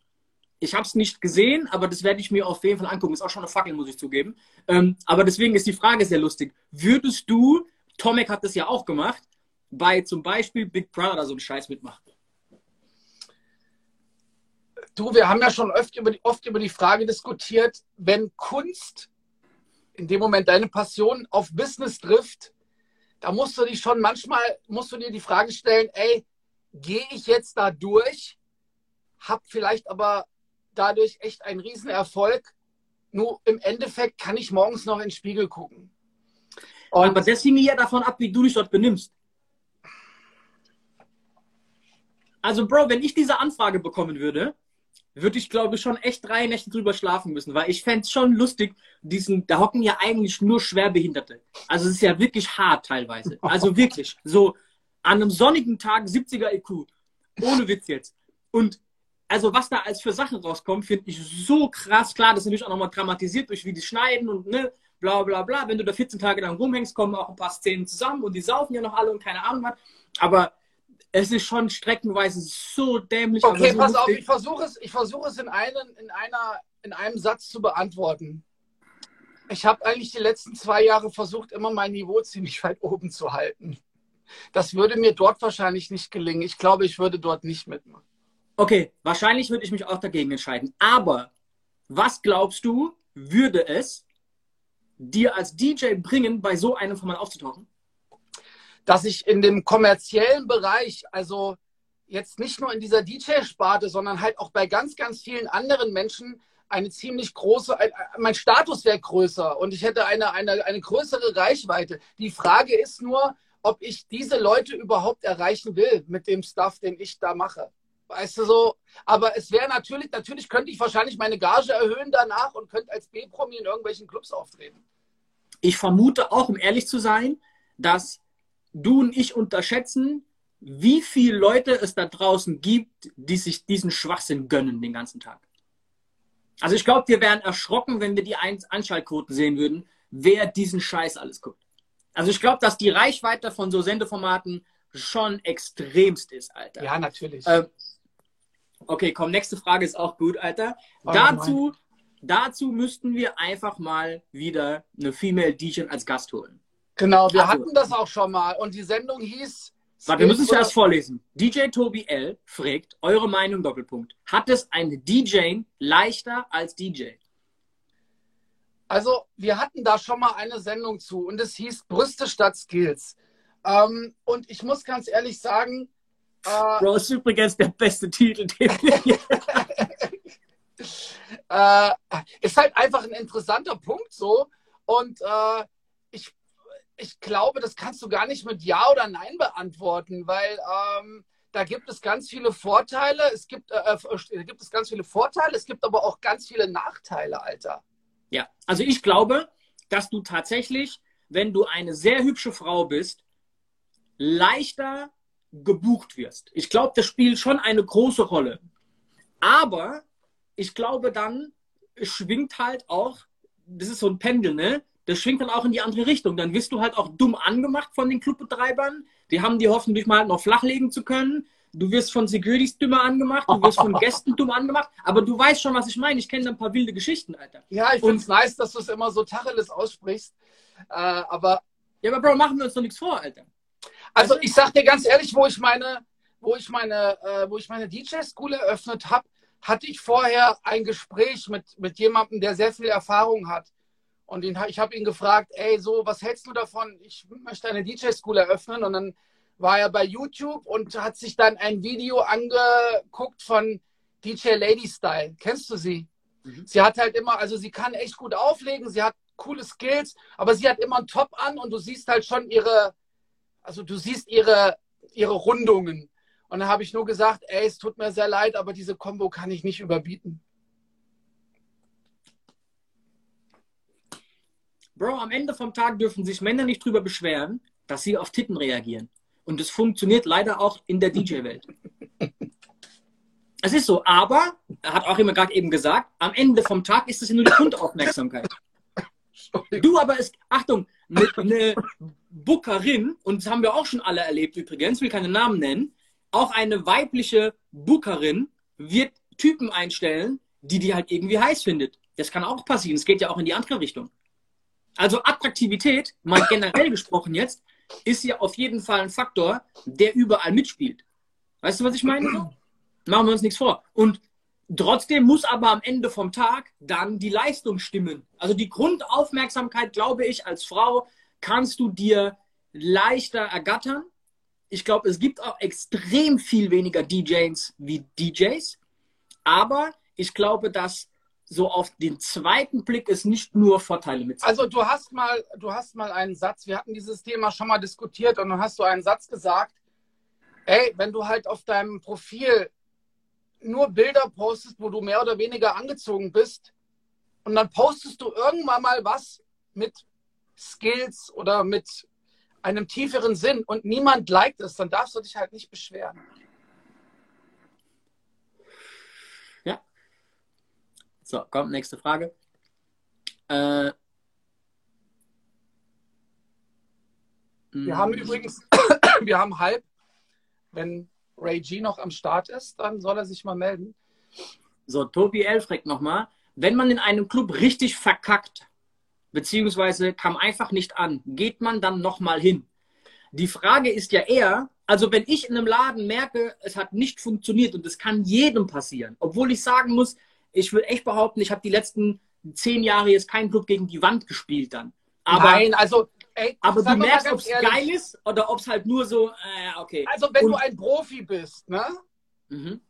Ich habe es nicht gesehen, aber das werde ich mir auf jeden Fall angucken. Ist auch schon eine Fackel, muss ich zugeben. Ähm, aber deswegen ist die Frage sehr lustig. Würdest du Tomek hat das ja auch gemacht, bei zum Beispiel Big Brother so einen Scheiß mitmachen. Du, wir haben ja schon oft über, die, oft über die Frage diskutiert, wenn Kunst in dem Moment deine Passion auf Business trifft, da musst du dich schon manchmal, musst du dir die Frage stellen, ey, gehe ich jetzt da durch, hab vielleicht aber dadurch echt einen Riesenerfolg, nur im Endeffekt kann ich morgens noch in den Spiegel gucken. Und Aber das hing ja davon ab, wie du dich dort benimmst. Also, Bro, wenn ich diese Anfrage bekommen würde, würde ich, glaube ich, schon echt drei Nächte drüber schlafen müssen, weil ich fände es schon lustig, diesen, da hocken ja eigentlich nur Schwerbehinderte. Also es ist ja wirklich hart teilweise. Also wirklich. So an einem sonnigen Tag 70er IQ. Ohne Witz jetzt. Und also was da als für Sachen rauskommt, finde ich so krass. Klar, das ist natürlich auch nochmal dramatisiert durch wie die schneiden und ne, bla bla bla. Wenn du da 14 Tage lang rumhängst, kommen auch ein paar Szenen zusammen und die saufen ja noch alle und keine Ahnung was. Aber es ist schon streckenweise so dämlich. Okay, so pass auf, ich versuche es, ich versuche es in, einen, in, einer, in einem Satz zu beantworten. Ich habe eigentlich die letzten zwei Jahre versucht, immer mein Niveau ziemlich weit oben zu halten. Das würde mir dort wahrscheinlich nicht gelingen. Ich glaube, ich würde dort nicht mitmachen. Okay, wahrscheinlich würde ich mich auch dagegen entscheiden. Aber was glaubst du, würde es dir als DJ bringen, bei so einem Format aufzutauchen? Dass ich in dem kommerziellen Bereich, also jetzt nicht nur in dieser DJ-Sparte, sondern halt auch bei ganz, ganz vielen anderen Menschen eine ziemlich große, mein Status wäre größer und ich hätte eine, eine, eine größere Reichweite. Die Frage ist nur, ob ich diese Leute überhaupt erreichen will mit dem Stuff, den ich da mache. Weißt du so? Aber es wäre natürlich, natürlich könnte ich wahrscheinlich meine Gage erhöhen danach und könnte als B-Promi in irgendwelchen Clubs auftreten. Ich vermute auch, um ehrlich zu sein, dass du und ich unterschätzen, wie viele Leute es da draußen gibt, die sich diesen Schwachsinn gönnen den ganzen Tag. Also ich glaube, wir wären erschrocken, wenn wir die Anschaltquoten sehen würden, wer diesen Scheiß alles guckt. Also ich glaube, dass die Reichweite von so Sendeformaten schon extremst ist, Alter. Ja, natürlich. Äh, okay, komm, nächste Frage ist auch gut, Alter. Oh, dazu, dazu müssten wir einfach mal wieder eine Female DJ als Gast holen. Genau, wir also, hatten das auch schon mal und die Sendung hieß Warte, wir müssen es erst vorlesen. DJ Tobi L. fragt, eure Meinung, Doppelpunkt. Hat es ein DJ leichter als DJ? Also, wir hatten da schon mal eine Sendung zu und es hieß Brüste statt Skills. Ähm, und ich muss ganz ehrlich sagen. Äh, Bro, ist übrigens der beste Titel, den wir äh, Ist halt einfach ein interessanter Punkt so. Und äh, ich ich glaube, das kannst du gar nicht mit Ja oder Nein beantworten, weil ähm, da gibt es ganz viele Vorteile. Es gibt, äh, äh gibt es ganz viele Vorteile, es gibt aber auch ganz viele Nachteile, Alter. Ja, also ich glaube, dass du tatsächlich, wenn du eine sehr hübsche Frau bist, leichter gebucht wirst. Ich glaube, das spielt schon eine große Rolle. Aber ich glaube, dann schwingt halt auch, das ist so ein Pendel, ne? das schwingt dann auch in die andere Richtung. Dann wirst du halt auch dumm angemacht von den Clubbetreibern. Die haben die hoffen, dich mal noch flachlegen zu können. Du wirst von Securities dümmer angemacht, du wirst von Gästen dumm angemacht, aber du weißt schon, was ich meine. Ich kenne ein paar wilde Geschichten, Alter. Ja, ich finde es nice, dass du es immer so Tacheles aussprichst. Äh, aber. Ja, aber Bro, machen wir uns doch nichts vor, Alter. Also, ich sag dir ganz ehrlich, wo ich meine, wo ich meine, äh, wo ich meine DJ-School eröffnet habe, hatte ich vorher ein Gespräch mit, mit jemandem, der sehr viel Erfahrung hat. Und ihn, ich habe ihn gefragt, ey, so, was hältst du davon? Ich möchte eine DJ-School eröffnen. Und dann war er bei YouTube und hat sich dann ein Video angeguckt von DJ Lady Style. Kennst du sie? Mhm. Sie hat halt immer, also sie kann echt gut auflegen, sie hat coole Skills, aber sie hat immer einen Top an und du siehst halt schon ihre, also du siehst ihre, ihre Rundungen. Und dann habe ich nur gesagt, ey, es tut mir sehr leid, aber diese Combo kann ich nicht überbieten. Bro, am Ende vom Tag dürfen sich Männer nicht drüber beschweren, dass sie auf Titten reagieren. Und das funktioniert leider auch in der DJ-Welt. Es ist so, aber, er hat auch immer gerade eben gesagt, am Ende vom Tag ist es ja nur die Grundaufmerksamkeit. Du aber ist, Achtung, eine, eine Bookerin, und das haben wir auch schon alle erlebt übrigens, will keine Namen nennen, auch eine weibliche Bookerin wird Typen einstellen, die die halt irgendwie heiß findet. Das kann auch passieren. Es geht ja auch in die andere Richtung. Also Attraktivität, mal generell gesprochen jetzt, ist ja auf jeden Fall ein Faktor, der überall mitspielt. Weißt du, was ich meine? Machen wir uns nichts vor. Und trotzdem muss aber am Ende vom Tag dann die Leistung stimmen. Also die Grundaufmerksamkeit, glaube ich, als Frau kannst du dir leichter ergattern. Ich glaube, es gibt auch extrem viel weniger DJs wie DJs. Aber ich glaube, dass so auf den zweiten Blick es nicht nur Vorteile mit sich. Also du hast mal, du hast mal einen Satz, wir hatten dieses Thema schon mal diskutiert und dann hast du einen Satz gesagt, ey, wenn du halt auf deinem Profil nur Bilder postest, wo du mehr oder weniger angezogen bist und dann postest du irgendwann mal was mit Skills oder mit einem tieferen Sinn und niemand liked es, dann darfst du dich halt nicht beschweren. So, kommt, nächste Frage. Äh, wir haben übrigens, wir haben halb, wenn Ray G noch am Start ist, dann soll er sich mal melden. So, Tobi Elfreck nochmal. Wenn man in einem Club richtig verkackt, beziehungsweise kam einfach nicht an, geht man dann nochmal hin? Die Frage ist ja eher, also wenn ich in einem Laden merke, es hat nicht funktioniert und das kann jedem passieren, obwohl ich sagen muss, ich würde echt behaupten, ich habe die letzten zehn Jahre jetzt keinen Club gegen die Wand gespielt dann. Aber, Nein, also ey, aber du merkst, ob es geil ist oder ob es halt nur so, äh, okay. Also wenn Und- du ein Profi bist, ne? Mhm.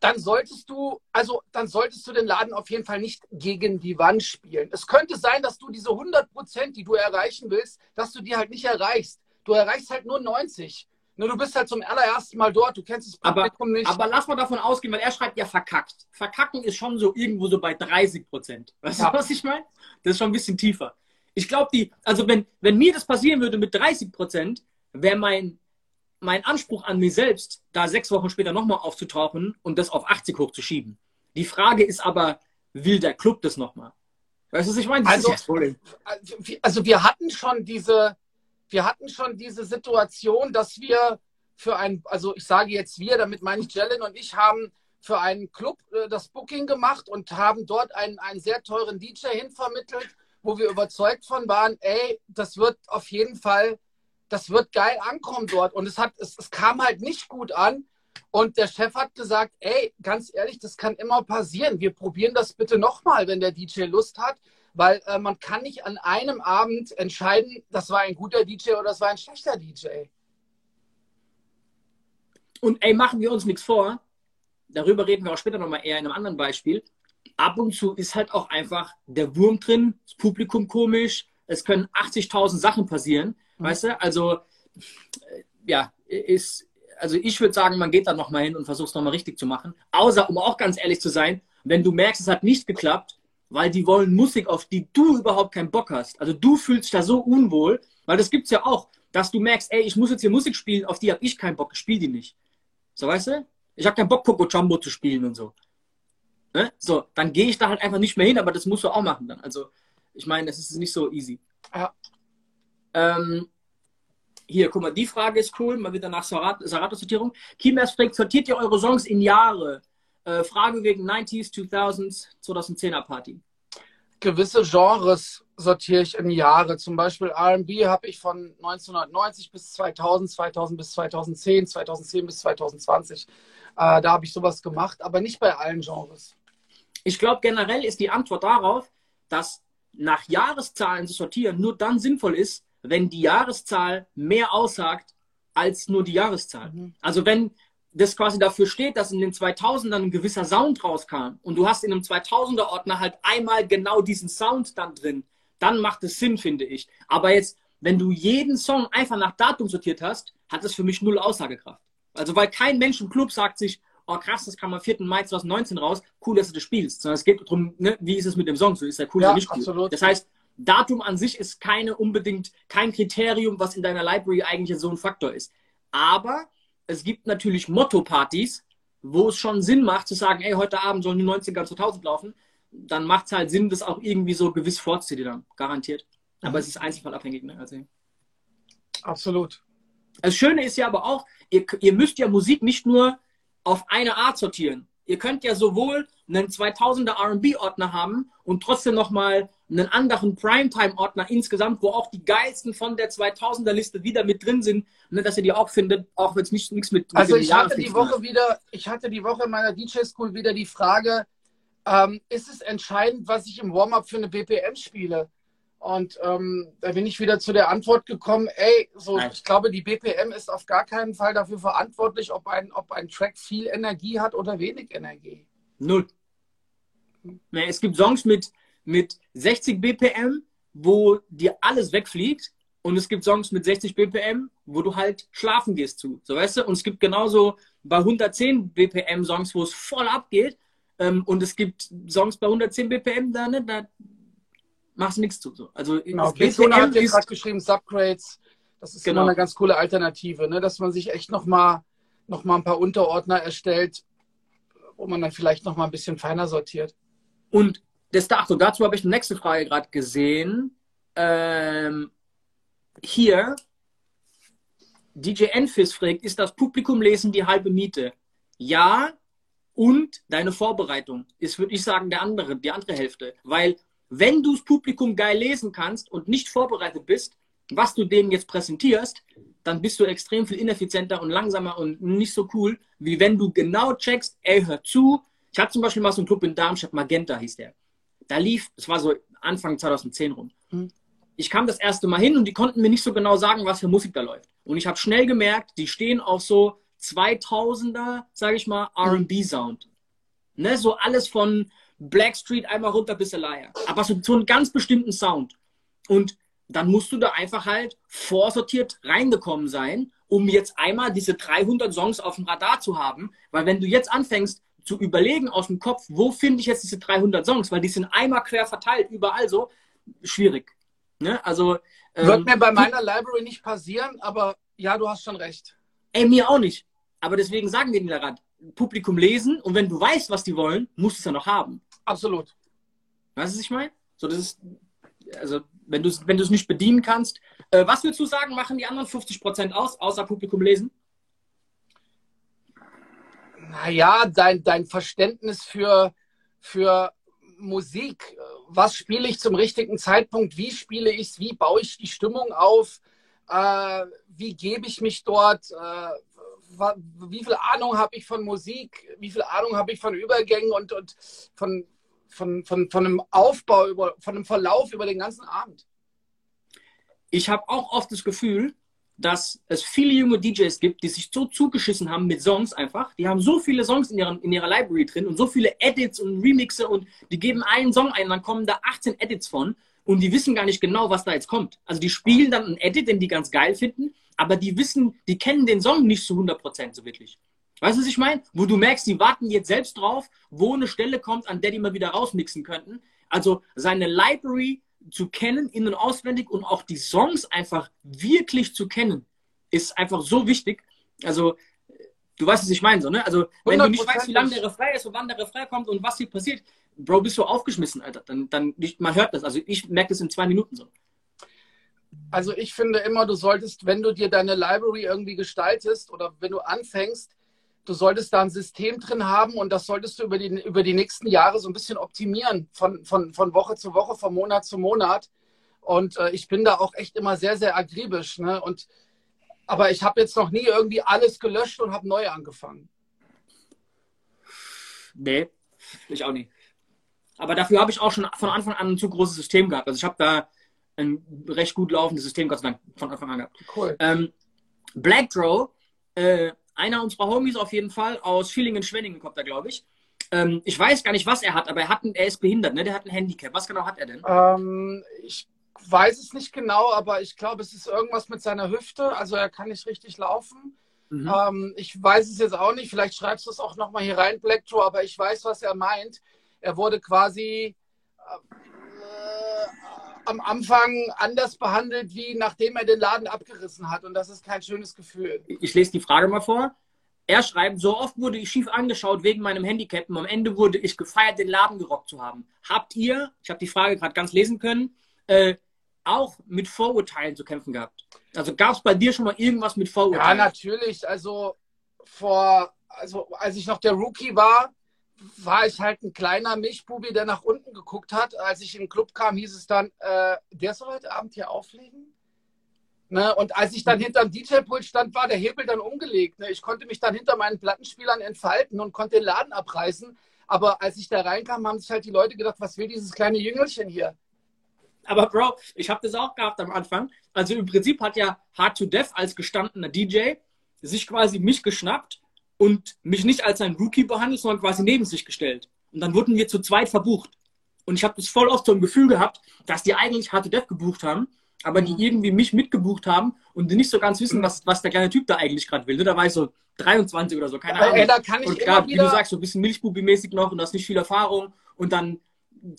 dann solltest du, also dann solltest du den Laden auf jeden Fall nicht gegen die Wand spielen. Es könnte sein, dass du diese 100 Prozent, die du erreichen willst, dass du die halt nicht erreichst. Du erreichst halt nur 90. Nur du bist halt zum allerersten Mal dort, du kennst das Aber, Publikum nicht. aber lass mal davon ausgehen, weil er schreibt ja verkackt. Verkacken ist schon so irgendwo so bei 30 Prozent. Weißt Ja. du, was ich meine? Das ist schon ein bisschen tiefer. Ich glaube, die, also wenn, wenn mir das passieren würde mit 30 Prozent, wäre mein, mein Anspruch an mich selbst, da sechs Wochen später nochmal aufzutauchen und das auf 80 hochzuschieben. Die Frage ist aber, will der Club das nochmal? Weißt du, was ich meine? Also- Problem. also wir hatten schon diese, wir hatten schon diese Situation, dass wir für ein, also ich sage jetzt wir, damit meine ich Jellen und ich haben für einen Club äh, das Booking gemacht und haben dort einen, einen sehr teuren DJ hinvermittelt, wo wir überzeugt von waren, ey, das wird auf jeden Fall, das wird geil ankommen dort. Und es hat, es, es kam halt nicht gut an. Und der Chef hat gesagt, ey, ganz ehrlich, das kann immer passieren. Wir probieren das bitte nochmal, wenn der DJ Lust hat weil äh, man kann nicht an einem Abend entscheiden, das war ein guter DJ oder das war ein schlechter DJ. Und ey, machen wir uns nichts vor. Darüber reden wir auch später nochmal eher in einem anderen Beispiel. Ab und zu ist halt auch einfach der Wurm drin, das Publikum komisch, es können 80.000 Sachen passieren, Mhm. weißt du? Also, äh, ja, ist, also ich würde sagen, man geht da nochmal hin und versucht es nochmal richtig zu machen. Außer, um auch ganz ehrlich zu sein, wenn du merkst, es hat nicht geklappt, weil die wollen Musik, auf die du überhaupt keinen Bock hast. Also du fühlst dich da so unwohl, weil das gibt's ja auch, dass du merkst, ey, ich muss jetzt hier Musik spielen, auf die habe ich keinen Bock, ich spiele die nicht. So, weißt du? Ich habe keinen Bock, Coco Jumbo zu spielen und so. Ne? So, dann gehe ich da halt einfach nicht mehr hin, aber das musst du auch machen dann. Also, ich meine, das ist nicht so easy. Ja. Ähm, hier, guck mal, die Frage ist cool, mal wieder nach Serato-Sortierung. Kimers fragt, sortiert ihr eure Songs in Jahre? Äh, Frage wegen 90s, 2000s, 2010er Party. Gewisse Genres sortiere ich in Jahre. Zum Beispiel RB habe ich von 1990 bis 2000, 2000 bis 2010, 2010 bis 2020. Äh, da habe ich sowas gemacht, aber nicht bei allen Genres. Ich glaube, generell ist die Antwort darauf, dass nach Jahreszahlen zu sortieren nur dann sinnvoll ist, wenn die Jahreszahl mehr aussagt als nur die Jahreszahl. Mhm. Also wenn das quasi dafür steht, dass in den 2000ern ein gewisser Sound rauskam und du hast in einem 2000er Ordner halt einmal genau diesen Sound dann drin, dann macht es Sinn, finde ich. Aber jetzt, wenn du jeden Song einfach nach Datum sortiert hast, hat das für mich null Aussagekraft. Also weil kein Mensch im Club sagt sich, oh krass, das kam am 4. Mai 2019 raus, cool, dass du das spielst. Sondern es geht darum, ne, wie ist es mit dem Song, so ist der cool Ja, oder nicht cool. absolut. Das heißt, Datum an sich ist keine unbedingt kein Kriterium, was in deiner Library eigentlich so ein Faktor ist. Aber es gibt natürlich Motto-Partys, wo es schon Sinn macht zu sagen, ey, heute Abend sollen die 90er 2000 laufen. Dann macht es halt Sinn, das auch irgendwie so gewiss vorzuziehen, garantiert. Aber es ist einzelfallabhängig. Ne? Also, Absolut. das Schöne ist ja aber auch, ihr, ihr müsst ja Musik nicht nur auf eine Art sortieren. Ihr könnt ja sowohl einen 2000er R&B-Ordner haben und trotzdem nochmal einen anderen Primetime-Ordner insgesamt, wo auch die geilsten von der 2000er-Liste wieder mit drin sind, ne, dass ihr die auch findet, auch wenn es nicht nichts mit, mit Also dem ich hatte die Woche wieder, ich hatte die Woche in meiner DJ-School wieder die Frage, ähm, ist es entscheidend, was ich im Warm-up für eine BPM spiele? Und ähm, da bin ich wieder zu der Antwort gekommen, ey, so, Nein. ich glaube, die BPM ist auf gar keinen Fall dafür verantwortlich, ob ein, ob ein Track viel Energie hat oder wenig Energie. Null. Es gibt Songs mit, mit 60 BPM, wo dir alles wegfliegt. Und es gibt Songs mit 60 BPM, wo du halt schlafen gehst zu. So weißt du? Und es gibt genauso bei 110 BPM Songs, wo es voll abgeht. Ähm, und es gibt Songs bei 110 BPM, da, ne, da machst du nichts zu. So. Also Genau, Bezona hat ja gerade geschrieben, Subgrades. Das ist Genau. immer eine ganz coole Alternative, ne? dass man sich echt nochmal noch mal ein paar Unterordner erstellt, wo man dann vielleicht nochmal ein bisschen feiner sortiert. Und das dazu, dazu habe ich die nächste Frage gerade gesehen. Ähm, hier, DJ Enfis fragt, ist das Publikumlesen die halbe Miete? Ja, und deine Vorbereitung ist, würde ich sagen, der andere, die andere Hälfte. Weil, wenn du das Publikum geil lesen kannst und nicht vorbereitet bist, was du denen jetzt präsentierst, dann bist du extrem viel ineffizienter und langsamer und nicht so cool, wie wenn du genau checkst, ey, hör zu. Ich hatte zum Beispiel mal so einen Club in Darmstadt, Magenta hieß der. Da lief, es war so Anfang 2010 rum. Hm. Ich kam das erste Mal hin und die konnten mir nicht so genau sagen, was für Musik da läuft. Und ich habe schnell gemerkt, die stehen auf so 2000er, sage ich mal, R&B-Sound. Ne, so alles von Blackstreet einmal runter bis Alaya. Aber so, so einen ganz bestimmten Sound. Und dann musst du da einfach halt vorsortiert reingekommen sein, um jetzt einmal diese 300 Songs auf dem Radar zu haben. Weil wenn du jetzt anfängst zu überlegen aus dem Kopf, wo finde ich jetzt diese 300 Songs, weil die sind einmal quer verteilt, überall so, schwierig. Ne? Also, ähm, Wird mir bei meiner Library nicht passieren, aber ja, du hast schon recht. Ey, mir auch nicht. Aber deswegen sagen wir der Rad, Publikum lesen und wenn du weißt, was die wollen, musst du es ja noch haben. Absolut. Weißt du, was ich meine? So, das ist, also, wenn du es wenn nicht bedienen kannst. Äh, was würdest du sagen, machen die anderen 50 Prozent aus, außer Publikum lesen? Naja, dein, dein Verständnis für, für Musik. Was spiele ich zum richtigen Zeitpunkt? Wie spiele ich es? Wie baue ich die Stimmung auf? Äh, wie gebe ich mich dort? Äh, wie viel Ahnung habe ich von Musik? Wie viel Ahnung habe ich von Übergängen und, und von, von, von, von einem Aufbau, über, von einem Verlauf über den ganzen Abend? Ich habe auch oft das Gefühl, dass es viele junge DJs gibt, die sich so zugeschissen haben mit Songs einfach. Die haben so viele Songs in, ihren, in ihrer Library drin und so viele Edits und Remixe und die geben einen Song ein, dann kommen da 18 Edits von und die wissen gar nicht genau, was da jetzt kommt. Also die spielen dann einen Edit, den die ganz geil finden, aber die wissen, die kennen den Song nicht zu 100% so wirklich. Weißt du, was ich meine? Wo du merkst, die warten jetzt selbst drauf, wo eine Stelle kommt, an der die mal wieder rausmixen könnten. Also seine Library zu kennen, in- und auswendig und auch die Songs einfach wirklich zu kennen, ist einfach so wichtig. Also, du weißt, was ich meine, so, ne? Also, wenn du nicht weißt, wie lange der Refrain ist und wann der Refrain kommt und was hier passiert, Bro, bist du aufgeschmissen, Alter. Dann, dann, man hört das. Also, ich merke das in zwei Minuten so. Also, ich finde immer, du solltest, wenn du dir deine Library irgendwie gestaltest oder wenn du anfängst, du solltest da ein System drin haben und das solltest du über die, über die nächsten Jahre so ein bisschen optimieren, von, von, von Woche zu Woche, von Monat zu Monat. Und äh, ich bin da auch echt immer sehr, sehr akribisch. Ne? Und, aber ich habe jetzt noch nie irgendwie alles gelöscht und habe neu angefangen. Nee, ich auch nicht. Aber dafür habe ich auch schon von Anfang an ein zu großes System gehabt. Also ich habe da ein recht gut laufendes System, Gott sei Dank, von Anfang an gehabt. Cool. Ähm, Blackdraw äh, einer unserer Homies auf jeden Fall aus Schillingen-Schwenningen kommt er, glaube ich. Ähm, ich weiß gar nicht, was er hat, aber er, hat ein, er ist behindert, ne? Der hat ein Handicap. Was genau hat er denn? Ähm, ich weiß es nicht genau, aber ich glaube, es ist irgendwas mit seiner Hüfte. Also er kann nicht richtig laufen. Mhm. Ähm, ich weiß es jetzt auch nicht. Vielleicht schreibst du es auch nochmal hier rein, Black Joe, aber ich weiß, was er meint. Er wurde quasi am Anfang anders behandelt, wie nachdem er den Laden abgerissen hat. Und das ist kein schönes Gefühl. Ich lese die Frage mal vor. Er schreibt, so oft wurde ich schief angeschaut wegen meinem Handicap und am Ende wurde ich gefeiert, den Laden gerockt zu haben. Habt ihr, ich habe die Frage gerade ganz lesen können, äh, auch mit Vorurteilen zu kämpfen gehabt? Also gab es bei dir schon mal irgendwas mit Vorurteilen? Ja, natürlich. Also vor, also als ich noch der Rookie war, war ich halt ein kleiner Milchbubi, der nach unten geguckt hat. Als ich in den Club kam, hieß es dann, äh, der soll heute Abend hier auflegen? Ne? Und als ich dann hinterm DJ-Pult stand, war der Hebel dann umgelegt. Ne? Ich konnte mich dann hinter meinen Plattenspielern entfalten und konnte den Laden abreißen. Aber als ich da reinkam, haben sich halt die Leute gedacht, was will dieses kleine Jüngelchen hier? Aber Bro, ich habe das auch gehabt am Anfang. Also im Prinzip hat ja Hard to Death als gestandener DJ sich quasi mich geschnappt und mich nicht als ein Rookie behandelt, sondern quasi neben sich gestellt. Und dann wurden wir zu zweit verbucht. Und ich habe das voll oft so ein Gefühl gehabt, dass die eigentlich Hard to Death gebucht haben, aber die irgendwie mich mitgebucht haben und die nicht so ganz wissen, was, was der kleine Typ da eigentlich gerade will. Da war ich so 23 oder so, keine Ahnung. Ey, da kann ich und klar, wie du sagst, so ein bisschen Milchbubi-mäßig noch und hast nicht viel Erfahrung und dann,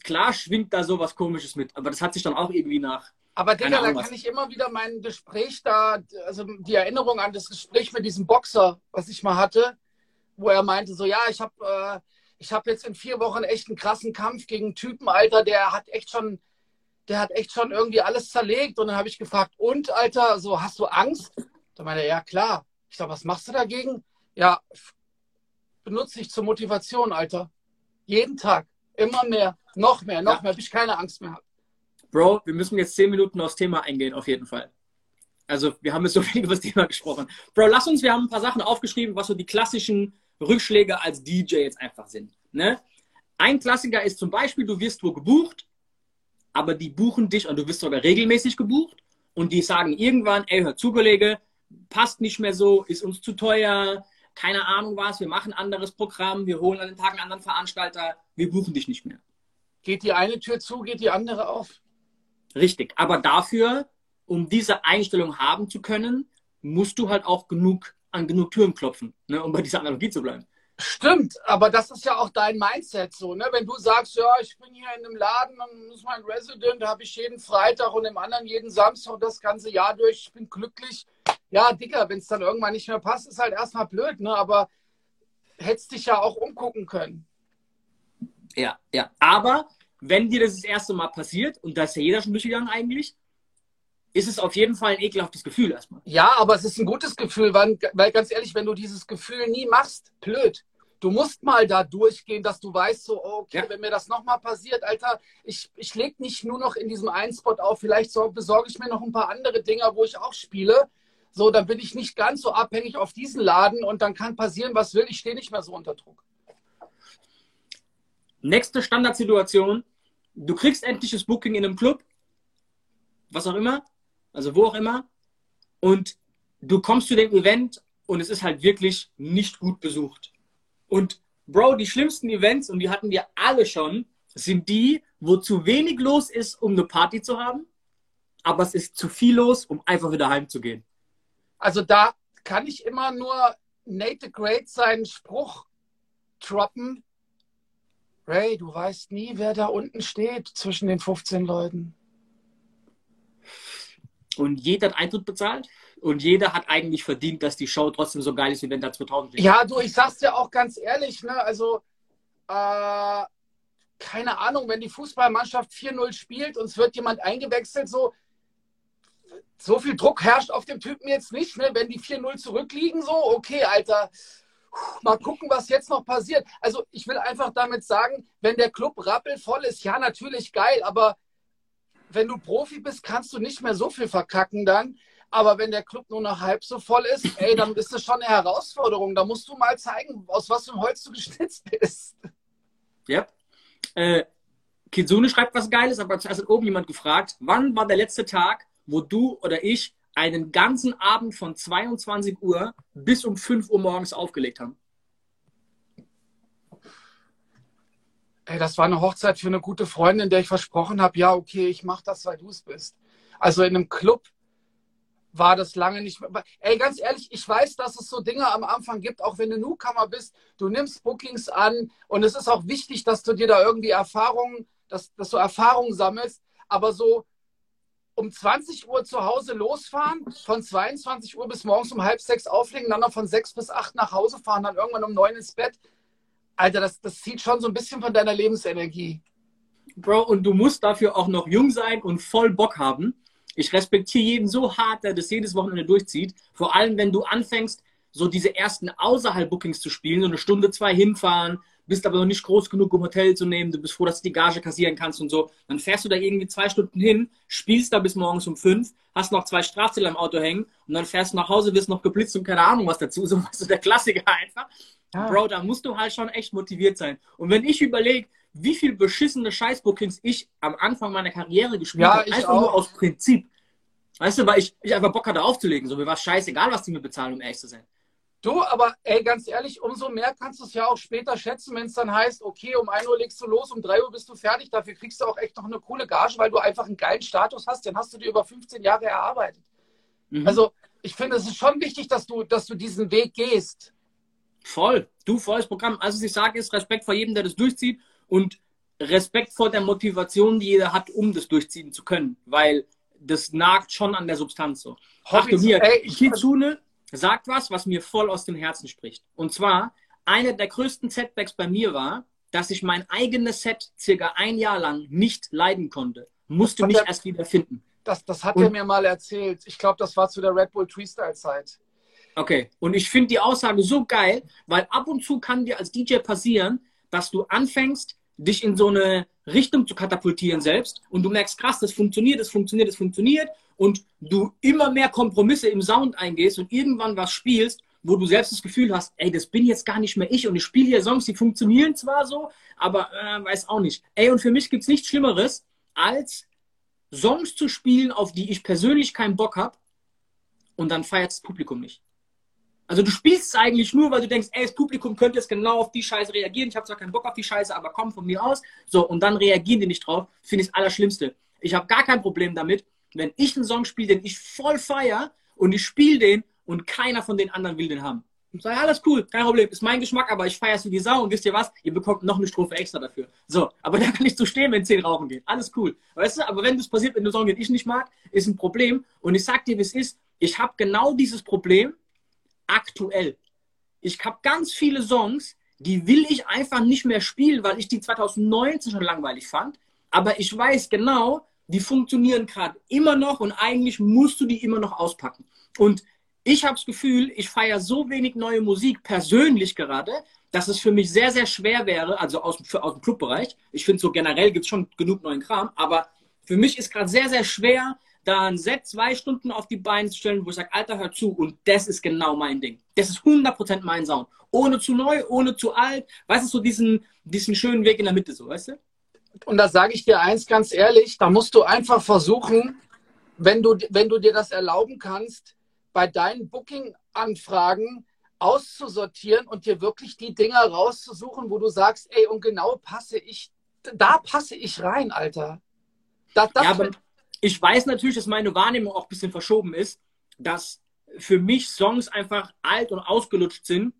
klar, schwingt da so was Komisches mit. Aber das hat sich dann auch irgendwie nach. Aber Digga, da kann ich immer wieder mein Gespräch da, also die Erinnerung an das Gespräch mit diesem Boxer, was ich mal hatte, wo er meinte, so, ja, ich habe äh, ich hab jetzt in vier Wochen echt einen krassen Kampf gegen einen Typen, Alter, der hat echt schon der hat echt schon irgendwie alles zerlegt. Und dann habe ich gefragt, und Alter, so hast du Angst? Da meinte er, ja klar. Ich sage, was machst du dagegen? Ja, benutze ich zur Motivation, Alter. Jeden Tag. Immer mehr, noch mehr, noch ja. mehr, bis ich keine Angst mehr habe. Bro, wir müssen jetzt zehn Minuten aufs Thema eingehen, auf jeden Fall. Also, wir haben jetzt so viel über das Thema gesprochen. Bro, lass uns, wir haben ein paar Sachen aufgeschrieben, was so die klassischen Rückschläge als DJ jetzt einfach sind. Ne? Ein Klassiker ist zum Beispiel, du wirst wo gebucht, aber die buchen dich und du wirst sogar regelmäßig gebucht und die sagen irgendwann, ey, hör zu, Kollege, passt nicht mehr so, ist uns zu teuer, keine Ahnung was, wir machen ein anderes Programm, wir holen an den Tag einen anderen Veranstalter, wir buchen dich nicht mehr. Geht die eine Tür zu, geht die andere auf? Richtig, aber dafür, um diese Einstellung haben zu können, musst du halt auch genug an genug Türen klopfen, ne, um bei dieser Analogie zu bleiben. Stimmt, aber das ist ja auch dein Mindset so, ne? Wenn du sagst, ja, ich bin hier in einem Laden, dann ist mein Resident, da habe ich jeden Freitag und im anderen jeden Samstag das ganze Jahr durch, ich bin glücklich. Ja, Dicker, wenn es dann irgendwann nicht mehr passt, ist halt erstmal blöd, ne? Aber hättest dich ja auch umgucken können. Ja, ja. Aber wenn dir das das erste Mal passiert, und da ist ja jeder schon durchgegangen eigentlich, ist es auf jeden Fall ein ekelhaftes Gefühl erstmal. Ja, aber es ist ein gutes Gefühl, weil, weil ganz ehrlich, wenn du dieses Gefühl nie machst, blöd. Du musst mal da durchgehen, dass du weißt, so, oh, okay, ja. wenn mir das nochmal passiert, Alter, ich, ich lege nicht nur noch in diesem einen Spot auf, vielleicht so, besorge ich mir noch ein paar andere Dinger, wo ich auch spiele. So, dann bin ich nicht ganz so abhängig auf diesen Laden und dann kann passieren, was will, ich stehe nicht mehr so unter Druck. Nächste Standardsituation, du kriegst endlich das Booking in einem Club, was auch immer, also wo auch immer, und du kommst zu dem Event und es ist halt wirklich nicht gut besucht. Und Bro, die schlimmsten Events, und die hatten wir alle schon, sind die, wo zu wenig los ist, um eine Party zu haben, aber es ist zu viel los, um einfach wieder heimzugehen. Also da kann ich immer nur Nate the Great seinen Spruch droppen. Ray, du weißt nie, wer da unten steht zwischen den 15 Leuten und jeder hat Eintritt bezahlt und jeder hat eigentlich verdient, dass die Show trotzdem so geil ist wie wenn da 2000 ist. Ja, du, ich sag's dir auch ganz ehrlich, ne, also äh, keine Ahnung, wenn die Fußballmannschaft 4-0 spielt und es wird jemand eingewechselt, so so viel Druck herrscht auf dem Typen jetzt nicht, ne? Wenn die 4-0 zurückliegen, so, okay, Alter, mal gucken, was jetzt noch passiert. Also ich will einfach damit sagen, wenn der Club rappelvoll ist, ja, natürlich geil, aber wenn du Profi bist, kannst du nicht mehr so viel verkacken dann. Aber wenn der Club nur noch halb so voll ist, ey, dann ist das schon eine Herausforderung. Da musst du mal zeigen, aus was für einem Holz du geschnitzt bist. Ja. Äh, Kitsune schreibt was Geiles, aber zuerst hat oben jemand gefragt, wann war der letzte Tag, wo du oder ich einen ganzen Abend von 22 Uhr bis um 5 Uhr morgens aufgelegt haben? Ey, das war eine Hochzeit für eine gute Freundin, der ich versprochen habe, ja, okay, ich mache das, weil du es bist. Also in einem Club war das lange nicht mehr. Ey, ganz ehrlich, ich weiß, dass es so Dinge am Anfang gibt, auch wenn du Newcomer bist, du nimmst Bookings an und es ist auch wichtig, dass du dir da irgendwie Erfahrungen, dass, dass du Erfahrungen sammelst, aber so um 20 Uhr zu Hause losfahren, von 22 Uhr bis morgens um halb sechs auflegen, dann noch von sechs bis acht nach Hause fahren, dann irgendwann um neun ins Bett. Alter, das, das zieht schon so ein bisschen von deiner Lebensenergie. Bro, und du musst dafür auch noch jung sein und voll Bock haben. Ich respektiere jeden so hart, der das jedes Wochenende durchzieht. Vor allem, wenn du anfängst, so diese ersten Außerhalb-Bookings zu spielen, so eine Stunde, zwei hinfahren, bist aber noch nicht groß genug, um Hotel zu nehmen, du bist froh, dass du die Gage kassieren kannst und so. Dann fährst du da irgendwie zwei Stunden hin, spielst da bis morgens um fünf, hast noch zwei Strafzettel am Auto hängen und dann fährst du nach Hause, wirst noch geblitzt und keine Ahnung was dazu. So was ist der Klassiker einfach. Ja. Bro, da musst du halt schon echt motiviert sein. Und wenn ich überlege, wie viel beschissene Scheißbookings ich am Anfang meiner Karriere gespielt ja, habe, einfach auch. nur aus Prinzip. Weißt du, weil ich, ich einfach Bock hatte aufzulegen. So, mir war es scheißegal, was die mir bezahlen, um ehrlich zu sein. Du, aber ey, ganz ehrlich, umso mehr kannst du es ja auch später schätzen, wenn es dann heißt, okay, um 1 Uhr legst du los, um 3 Uhr bist du fertig. Dafür kriegst du auch echt noch eine coole Gage, weil du einfach einen geilen Status hast. Den hast du dir über 15 Jahre erarbeitet. Mhm. Also, ich finde, es ist schon wichtig, dass du, dass du diesen Weg gehst. Voll. Du, volles Programm. Also, was ich sage, ist Respekt vor jedem, der das durchzieht und Respekt vor der Motivation, die jeder hat, um das durchziehen zu können. Weil das nagt schon an der Substanz so. Achtung hier, Kitsune sagt was, was mir voll aus dem Herzen spricht. Und zwar, einer der größten Setbacks bei mir war, dass ich mein eigenes Set circa ein Jahr lang nicht leiden konnte. Musste mich er, erst wieder finden. Das, das hat und, er mir mal erzählt. Ich glaube, das war zu der Red Bull Freestyle-Zeit. Okay, und ich finde die Aussage so geil, weil ab und zu kann dir als DJ passieren, dass du anfängst, dich in so eine Richtung zu katapultieren selbst und du merkst, krass, das funktioniert, das funktioniert, das funktioniert und du immer mehr Kompromisse im Sound eingehst und irgendwann was spielst, wo du selbst das Gefühl hast, ey, das bin jetzt gar nicht mehr ich und ich spiele hier Songs, die funktionieren zwar so, aber äh, weiß auch nicht. Ey, und für mich gibt es nichts Schlimmeres, als Songs zu spielen, auf die ich persönlich keinen Bock habe und dann feiert das Publikum nicht. Also du spielst es eigentlich nur, weil du denkst, ey, das Publikum könnte jetzt genau auf die Scheiße reagieren. Ich habe zwar keinen Bock auf die Scheiße, aber komm von mir aus. So, und dann reagieren die nicht drauf. Finde ich das Allerschlimmste. Ich habe gar kein Problem damit, wenn ich einen Song spiele, den ich voll feier und ich spiele den und keiner von den anderen will den haben. Ich sage, alles cool, kein Problem, ist mein Geschmack, aber ich feiere es wie die Sau und wisst ihr was? Ihr bekommt noch eine Strophe extra dafür. So, aber da kann ich zu stehen, wenn zehn rauchen gehen. Alles cool. Weißt du, aber wenn das passiert mit einem Song, den ich nicht mag, ist ein Problem. Und ich sag dir, wie es ist, ich habe genau dieses Problem aktuell. Ich habe ganz viele Songs, die will ich einfach nicht mehr spielen, weil ich die 2019 schon langweilig fand. Aber ich weiß genau, die funktionieren gerade immer noch und eigentlich musst du die immer noch auspacken. Und ich habe das Gefühl, ich feiere so wenig neue Musik persönlich gerade, dass es für mich sehr, sehr schwer wäre, also aus, für, aus dem Clubbereich. Ich finde so generell gibt es schon genug neuen Kram, aber für mich ist gerade sehr, sehr schwer, da ein Set zwei Stunden auf die Beine zu stellen, wo ich sage, Alter, hör zu und das ist genau mein Ding. Das ist 100% mein Sound. Ohne zu neu, ohne zu alt. Weißt du, so diesen, diesen schönen Weg in der Mitte, so, weißt du? Und da sage ich dir eins ganz ehrlich, da musst du einfach versuchen, wenn du, wenn du dir das erlauben kannst, bei deinen Booking-Anfragen auszusortieren und dir wirklich die Dinger rauszusuchen, wo du sagst, ey, und genau passe ich, da passe ich rein, Alter. Das, das ja, aber, ich weiß natürlich, dass meine Wahrnehmung auch ein bisschen verschoben ist, dass für mich Songs einfach alt und ausgelutscht sind,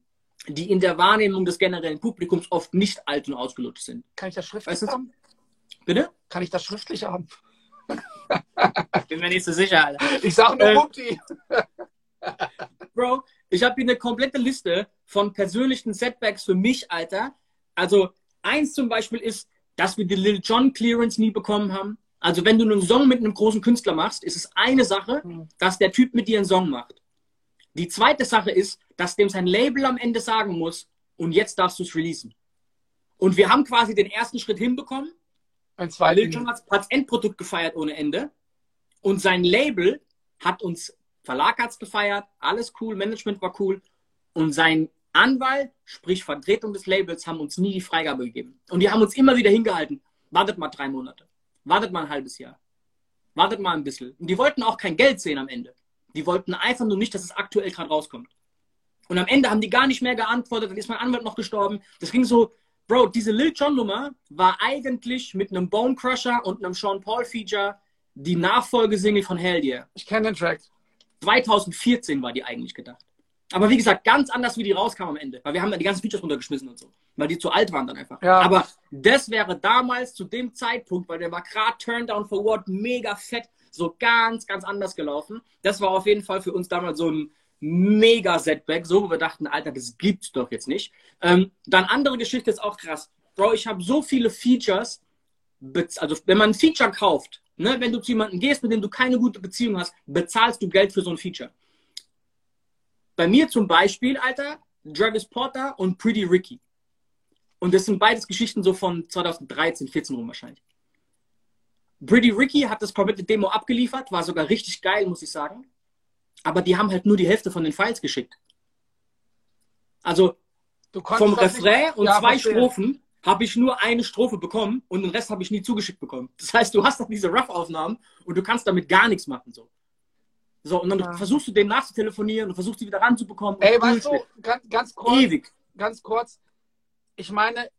die in der Wahrnehmung des generellen Publikums oft nicht alt und ausgelutscht sind. Kann ich das schriftlich weißt du? haben? Bitte? Kann ich das schriftlich haben? Bin mir nicht so sicher, Alter. Ich sag nur Mutti. Äh, Bro, ich habe hier eine komplette Liste von persönlichen Setbacks für mich, Alter. Also, eins zum Beispiel ist, dass wir die Lil Jon Clearance nie bekommen haben. Also wenn du einen Song mit einem großen Künstler machst, ist es eine Sache, hm. dass der Typ mit dir einen Song macht. Die zweite Sache ist, dass dem sein Label am Ende sagen muss, und jetzt darfst du es releasen. Und wir haben quasi den ersten Schritt hinbekommen. Ein zweiter. Lil Jon hat das Endprodukt gefeiert ohne Ende. Und sein Label hat uns, Verlag hat es gefeiert, alles cool, Management war cool. Und sein Anwalt, sprich Vertretung des Labels, haben uns nie die Freigabe gegeben. Und die haben uns immer wieder hingehalten. Wartet mal drei Monate. Wartet mal ein halbes Jahr. Wartet mal ein bisschen. Und die wollten auch kein Geld sehen am Ende. Die wollten einfach nur nicht, dass es aktuell gerade rauskommt. Und am Ende haben die gar nicht mehr geantwortet. Dann ist mein Anwalt noch gestorben. Das ging so, Bro, diese Lil Jon Nummer war eigentlich mit einem Bone Crusher und einem Sean Paul Feature die Nachfolgesingle von Hell Yeah. Ich kenne den Track. 2014 war die eigentlich gedacht. Aber wie gesagt, ganz anders, wie die rauskam am Ende. Weil wir haben dann die ganzen Features runtergeschmissen und so. Weil die zu alt waren dann einfach. Ja. Aber das wäre damals zu dem Zeitpunkt, weil der war gerade Turn Down for What mega fett, so ganz, ganz anders gelaufen. Das war auf jeden Fall für uns damals so ein mega Setback, so wo wir dachten, Alter, das gibt's doch jetzt nicht. Ähm, dann andere Geschichte ist auch krass. Bro, ich habe so viele Features, also wenn man ein Feature kauft, ne, wenn du zu jemandem gehst, mit dem du keine gute Beziehung hast, bezahlst du Geld für so ein Feature. Bei mir zum Beispiel, Alter, Travis Porter und Pretty Ricky. Und das sind beides Geschichten so von 2013, 14 rum wahrscheinlich. Pretty Ricky hat das komplette Demo abgeliefert, war sogar richtig geil, muss ich sagen. Aber die haben halt nur die Hälfte von den Files geschickt. Also vom Refrain und ja, zwei verstehe. Strophen habe ich nur eine Strophe bekommen und den Rest habe ich nie zugeschickt bekommen. Das heißt, du hast dann diese Rough-Aufnahmen und du kannst damit gar nichts machen. So. So, und dann ja. versuchst du den nachzutelefonieren und versuchst sie wieder ranzubekommen. Ey, weißt du, ganz, ganz kurz. Ewig. Ganz kurz. Ich meine,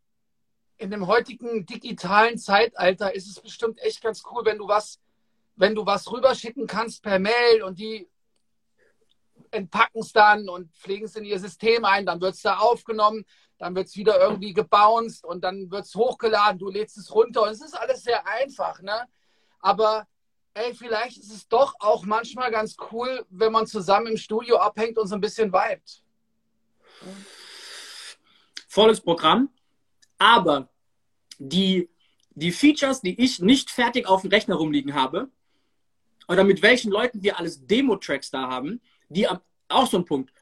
in dem heutigen digitalen Zeitalter ist es bestimmt echt ganz cool, wenn du was, wenn du was rüberschicken kannst per Mail und die entpacken es dann und pflegen es in ihr System ein, dann wird es da aufgenommen, dann wird es wieder irgendwie gebounced und dann wird es hochgeladen, du lädst es runter und es ist alles sehr einfach, ne? Aber ey, vielleicht ist es doch auch manchmal ganz cool, wenn man zusammen im Studio abhängt und so ein bisschen vibet. Volles Programm, aber die, die Features, die ich nicht fertig auf dem Rechner rumliegen habe, oder mit welchen Leuten wir alles Demo-Tracks da haben, die auch so ein Punkt.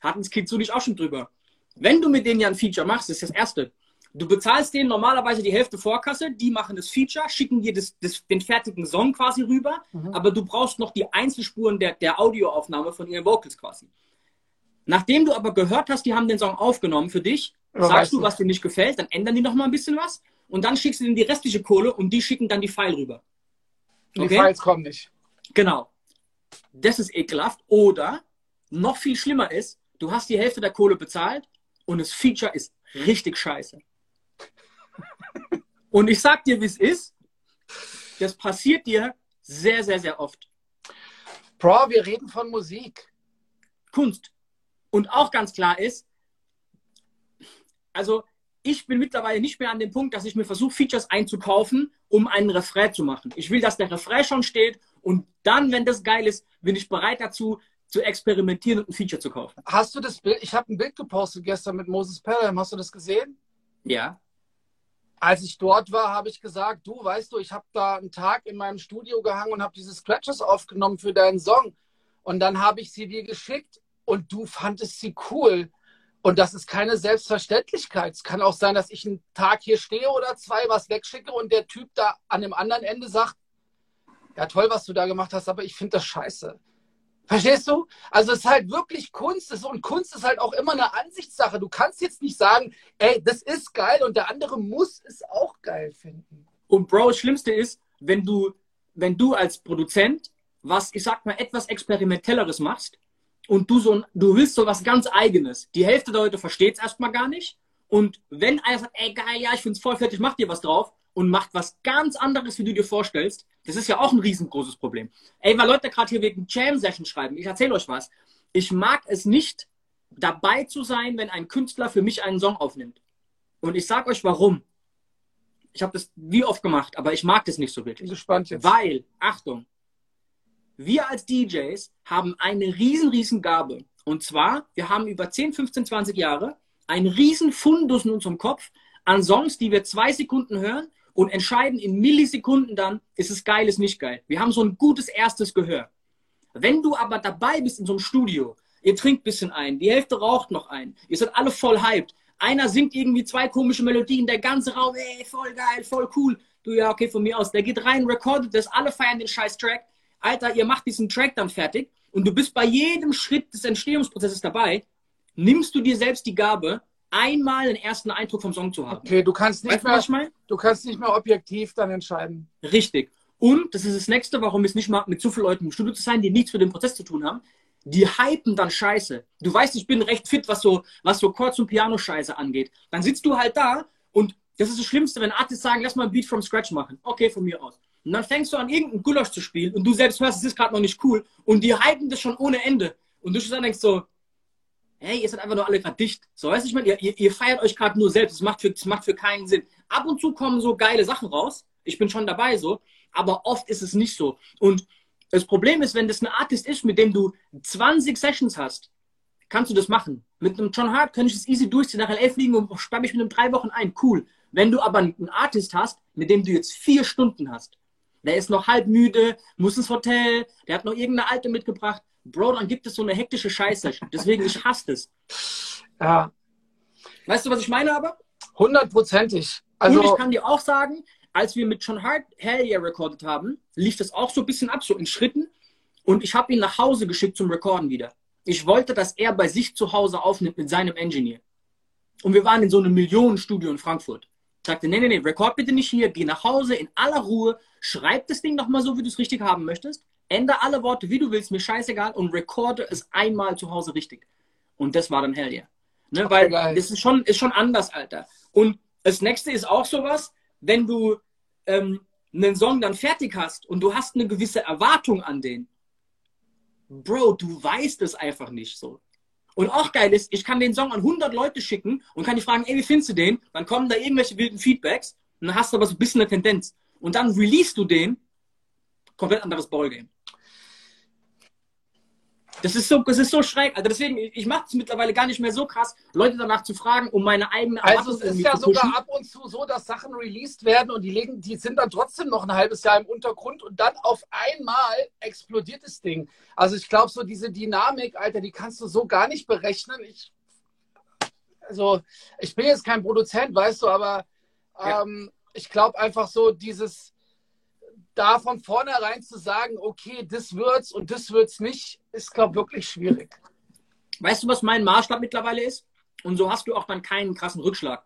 Hatten das so nicht auch schon drüber. Wenn du mit denen ja ein Feature machst, ist das Erste. Du bezahlst denen normalerweise die Hälfte Vorkasse, die machen das Feature, schicken dir das, das, den fertigen Song quasi rüber, mhm. aber du brauchst noch die Einzelspuren der, der Audioaufnahme von ihren Vocals quasi. Nachdem du aber gehört hast, die haben den Song aufgenommen für dich, aber sagst du, was dir nicht gefällt, dann ändern die noch mal ein bisschen was und dann schickst du denen die restliche Kohle und die schicken dann die File rüber. Okay? Die Files kommen nicht. Genau. Das ist ekelhaft. Oder noch viel schlimmer ist, du hast die Hälfte der Kohle bezahlt und das Feature ist richtig scheiße. Und ich sag dir, wie es ist. Das passiert dir sehr, sehr, sehr oft. Bro, wir reden von Musik. Kunst. Und auch ganz klar ist, also ich bin mittlerweile nicht mehr an dem Punkt, dass ich mir versuche, Features einzukaufen, um einen Refrain zu machen. Ich will, dass der Refrain schon steht und dann, wenn das geil ist, bin ich bereit dazu, zu experimentieren und ein Feature zu kaufen. Hast du das Bild? Ich habe ein Bild gepostet gestern mit Moses Pelham. Hast du das gesehen? Ja. Als ich dort war, habe ich gesagt, du weißt du, ich habe da einen Tag in meinem Studio gehangen und habe diese Scratches aufgenommen für deinen Song. Und dann habe ich sie dir geschickt und du fandest sie cool. Und das ist keine Selbstverständlichkeit. Es kann auch sein, dass ich einen Tag hier stehe oder zwei, was wegschicke und der Typ da an dem anderen Ende sagt, ja toll, was du da gemacht hast, aber ich finde das scheiße. Verstehst du? Also es ist halt wirklich Kunst. Und Kunst ist halt auch immer eine Ansichtssache. Du kannst jetzt nicht sagen, ey, das ist geil und der andere muss es auch geil finden. Und Bro, das Schlimmste ist, wenn du, wenn du als Produzent was, ich sag mal, etwas Experimentelleres machst und du so du willst so was ganz Eigenes. Die Hälfte der Leute versteht es erstmal gar nicht. Und wenn einer sagt, ey geil, ja, ich find's voll fertig, mach dir was drauf und macht was ganz anderes, wie du dir vorstellst, das ist ja auch ein riesengroßes Problem. Ey, weil Leute gerade hier wegen Jam-Session schreiben, ich erzähle euch was. Ich mag es nicht, dabei zu sein, wenn ein Künstler für mich einen Song aufnimmt. Und ich sag euch warum. Ich habe das wie oft gemacht, aber ich mag das nicht so wirklich. Ich bin gespannt jetzt. Weil, Achtung, wir als DJs haben eine riesen, riesen Gabe. Und zwar, wir haben über 10, 15, 20 Jahre einen riesen Fundus in unserem Kopf an Songs, die wir zwei Sekunden hören und entscheiden in Millisekunden dann, ist es geil, ist nicht geil. Wir haben so ein gutes erstes Gehör. Wenn du aber dabei bist in so einem Studio, ihr trinkt ein bisschen ein, die Hälfte raucht noch ein, ihr seid alle voll hyped, einer singt irgendwie zwei komische Melodien, der ganze Raum, ey, voll geil, voll cool. Du, ja, okay, von mir aus. Der geht rein, recordet das, alle feiern den scheiß Track. Alter, ihr macht diesen Track dann fertig und du bist bei jedem Schritt des Entstehungsprozesses dabei, nimmst du dir selbst die Gabe, einmal einen ersten Eindruck vom Song zu haben. Okay, du kannst nicht, weißt mehr, du kannst nicht mehr objektiv dann entscheiden. Richtig. Und das ist das Nächste, warum es nicht mal mit zu vielen Leuten im Studio zu sein, die nichts für den Prozess zu tun haben. Die hypen dann Scheiße. Du weißt, ich bin recht fit, was so, was so Chords und Piano-Scheiße angeht. Dann sitzt du halt da und das ist das Schlimmste, wenn Artists sagen, lass mal ein Beat from Scratch machen. Okay, von mir aus. Und dann fängst du an, irgendeinen Gulasch zu spielen und du selbst hörst, es ist gerade noch nicht cool und die hypen das schon ohne Ende. Und du dann denkst so, hey, ihr seid einfach nur alle gerade dicht. So, weißt du, ich meine, ihr, ihr, feiert euch gerade nur selbst. Das macht, für, das macht für keinen Sinn. Ab und zu kommen so geile Sachen raus. Ich bin schon dabei so. Aber oft ist es nicht so. Und das Problem ist, wenn das ein Artist ist, mit dem du 20 Sessions hast, kannst du das machen. Mit einem John Hart kann ich das easy durchziehen, nach LA fliegen und spann mich mit einem drei Wochen ein. Cool. Wenn du aber einen Artist hast, mit dem du jetzt vier Stunden hast, der ist noch halb müde, muss ins Hotel, der hat noch irgendeine Alte mitgebracht, Bro, dann gibt es so eine hektische Scheiße. Deswegen, ich hasse es. Ja. Weißt du, was ich meine aber? Hundertprozentig. Also, Und ich kann dir auch sagen, als wir mit John Hart Hell Yeah recorded haben, lief das auch so ein bisschen ab, so in Schritten. Und ich habe ihn nach Hause geschickt zum Recorden wieder. Ich wollte, dass er bei sich zu Hause aufnimmt mit seinem Engineer. Und wir waren in so einem Millionenstudio in Frankfurt. Ich sagte, nee, nee, nee, record bitte nicht hier, geh nach Hause in aller Ruhe, schreib das Ding nochmal so, wie du es richtig haben möchtest ändere alle Worte, wie du willst, mir scheißegal und recorde es einmal zu Hause richtig. Und das war dann Hell yeah. Ne, weil geil. das ist schon, ist schon anders, Alter. Und das nächste ist auch sowas, wenn du ähm, einen Song dann fertig hast und du hast eine gewisse Erwartung an den. Bro, du weißt es einfach nicht so. Und auch geil ist, ich kann den Song an 100 Leute schicken und kann die fragen, ey, wie findest du den? Dann kommen da irgendwelche wilden Feedbacks und dann hast du aber so ein bisschen eine Tendenz. Und dann release du den, komplett anderes Ballgame. Das ist so, das ist so schräg. Also deswegen, ich mache es mittlerweile gar nicht mehr so krass, Leute danach zu fragen, um meine eigene Also es ist ja sogar ab und zu so, dass Sachen released werden und die legen, die sind dann trotzdem noch ein halbes Jahr im Untergrund und dann auf einmal explodiert das Ding. Also ich glaube, so diese Dynamik, Alter, die kannst du so gar nicht berechnen. Ich also ich bin jetzt kein Produzent, weißt du, aber Ja. ähm, ich glaube einfach so, dieses da von vornherein zu sagen, okay, das wird's und das wird's nicht, ist, glaube wirklich schwierig. Weißt du, was mein Maßstab mittlerweile ist? Und so hast du auch dann keinen krassen Rückschlag.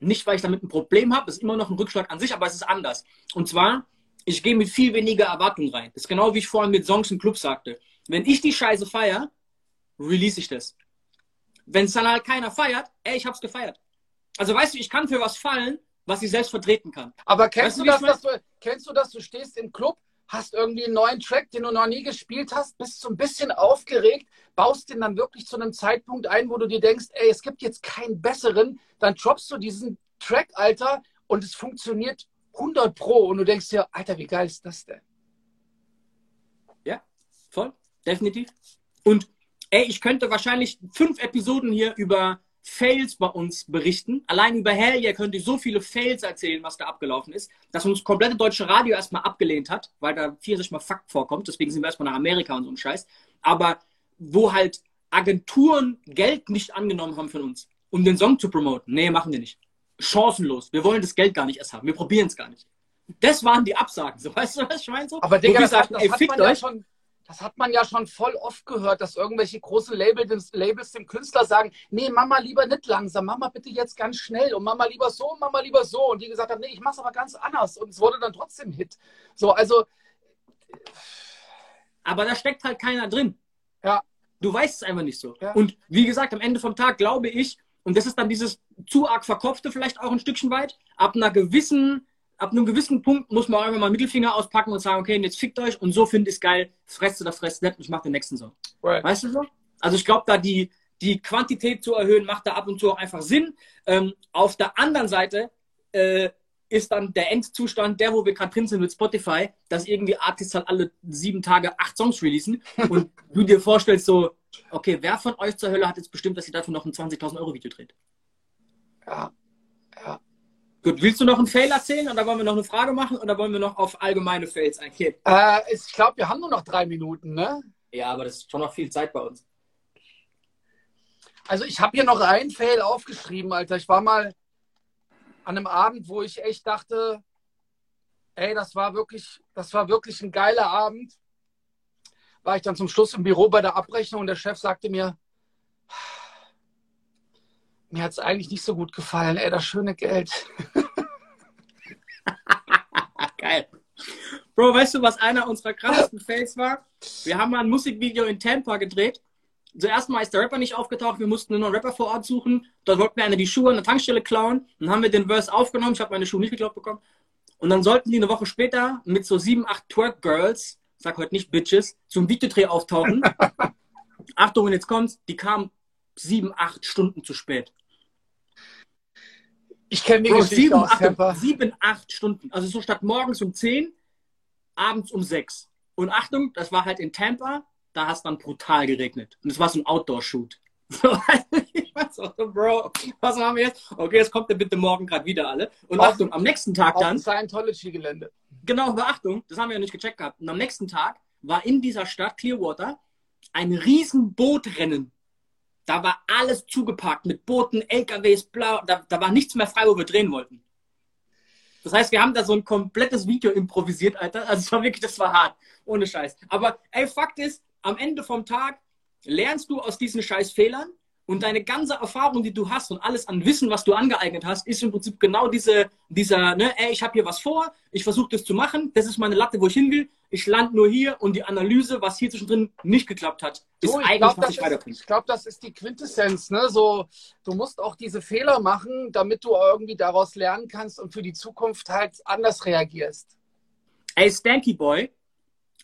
Nicht, weil ich damit ein Problem habe, ist immer noch ein Rückschlag an sich, aber es ist anders. Und zwar, ich gehe mit viel weniger Erwartung rein. Das ist genau wie ich vorhin mit Songs im Club sagte. Wenn ich die Scheiße feier, release ich das. Wenn es dann halt keiner feiert, ey, ich hab's gefeiert. Also weißt du, ich kann für was fallen, was ich selbst vertreten kann. Aber kennst Weißt du, ich das, dass du, kennst du das, du stehst im Club, hast irgendwie einen neuen Track, den du noch nie gespielt hast, bist so ein bisschen aufgeregt, baust den dann wirklich zu einem Zeitpunkt ein, wo du dir denkst, ey, es gibt jetzt keinen besseren, dann droppst du diesen Track, Alter, und es funktioniert 100 pro und du denkst dir, Alter, wie geil ist das denn? Ja, voll, definitiv. Und ey, ich könnte wahrscheinlich fünf Episoden hier über Fails bei uns berichten. Allein über Hell yeah könnte ich so viele Fails erzählen, was da abgelaufen ist, dass uns das komplette deutsche Radio erstmal abgelehnt hat, weil da 40 mal Fakt vorkommt. Deswegen sind wir erstmal nach Amerika und so ein Scheiß. Aber wo halt Agenturen Geld nicht angenommen haben von uns, um den Song zu promoten. Nee, machen wir nicht. Chancenlos. Wir wollen das Geld gar nicht erst haben. Wir probieren es gar nicht. Das waren die Absagen. So, weißt du, was ich meine? So? Aber Digga, das, das, ey, hat fickt man ja euch. schon, das hat man ja schon voll oft gehört, dass irgendwelche großen Labels, Labels dem Künstler sagen, nee, Mama lieber nicht langsam, Mama bitte jetzt ganz schnell und Mama lieber so, Mama lieber so. Und die gesagt haben, nee, ich mach's aber ganz anders. Und es wurde dann trotzdem Hit. So, also, Aber da steckt halt keiner drin. Ja. Du weißt es einfach nicht so. Ja. Und wie gesagt, am Ende vom Tag glaube ich, und das ist dann dieses zu arg verkopfte vielleicht auch ein Stückchen weit, ab einer gewissen, ab einem gewissen Punkt muss man einfach mal Mittelfinger auspacken und sagen, okay, jetzt fickt euch und so finde ich es geil, fresst oder fresst nicht und ich mache den nächsten Song. right. Weißt du so? Also ich glaube, da die, die Quantität zu erhöhen, macht da ab und zu auch einfach Sinn. Ähm, auf der anderen Seite äh, ist dann der Endzustand, der, wo wir gerade drin sind mit Spotify, dass irgendwie Artists halt alle sieben Tage acht Songs releasen und du dir vorstellst so, okay, wer von euch zur Hölle hat jetzt bestimmt, dass sie dafür noch ein 20.000 Euro Video dreht? ja. Gut, willst du noch einen Fail erzählen oder wollen wir noch eine Frage machen oder wollen wir noch auf allgemeine Fails eingehen? Äh, ich glaube, wir haben nur noch drei Minuten, ne? Ja, aber das ist schon noch viel Zeit bei uns. Also ich habe hier noch einen Fail aufgeschrieben, Alter. Ich war mal an einem Abend, wo ich echt dachte, ey, das war wirklich, das war wirklich ein geiler Abend. War ich dann zum Schluss im Büro bei der Abrechnung und der Chef sagte mir, mir hat es eigentlich nicht so gut gefallen, ey, das schöne Geld. Geil. Bro, weißt du, was einer unserer krassesten Fails war? Wir haben mal ein Musikvideo in Tampa gedreht. Zuerst mal ist der Rapper nicht aufgetaucht, wir mussten nur noch einen Rapper vor Ort suchen. Dort wollten wir einer die Schuhe an der Tankstelle klauen. Dann haben wir den Verse aufgenommen, ich habe meine Schuhe nicht geklaut bekommen. Und dann sollten die eine Woche später mit so sieben, acht Twerk-Girls, sag heute nicht Bitches, zum Videodreh auftauchen. Achtung, und jetzt kommt's, die kamen sieben, acht Stunden zu spät. Ich kenne die Bro, Geschichte sieben, aus acht, Tampa. sieben, acht Stunden. Also so statt morgens um 10, abends um 6. Und Achtung, das war halt in Tampa, da hat es dann brutal geregnet. Und es war so ein Outdoor-Shoot. So, ich war so, Bro, was machen wir jetzt? Okay, jetzt kommt ihr bitte morgen gerade wieder alle. Und Auf- Achtung, am nächsten Tag Auf dann, dem Scientology-Gelände. genau, Beachtung, das haben wir ja nicht gecheckt gehabt. Und am nächsten Tag war in dieser Stadt Clearwater ein riesen Bootrennen. Da war alles zugepackt mit Booten, LKWs, blau. Da, da war nichts mehr frei, wo wir drehen wollten. Das heißt, wir haben da so ein komplettes Video improvisiert, Alter. Also es war wirklich, das war hart. Ohne Scheiß. Aber ey, Fakt ist, am Ende vom Tag lernst du aus diesen scheiß Fehlern und deine ganze Erfahrung, die du hast und alles an Wissen, was du angeeignet hast, ist im Prinzip genau diese, dieser, ne, ey, ich habe hier was vor, ich versuche das zu machen, das ist meine Latte, wo ich hin will, ich lande nur hier und die Analyse, was hier zwischendrin nicht geklappt hat, ist ich eigentlich, glaube, was das, ich ist- weiterbringe. ich glaub, das ist die Quintessenz. Ne? So, du musst auch diese Fehler machen, damit du irgendwie daraus lernen kannst und für die Zukunft halt anders reagierst. Ey, Stanky Boy,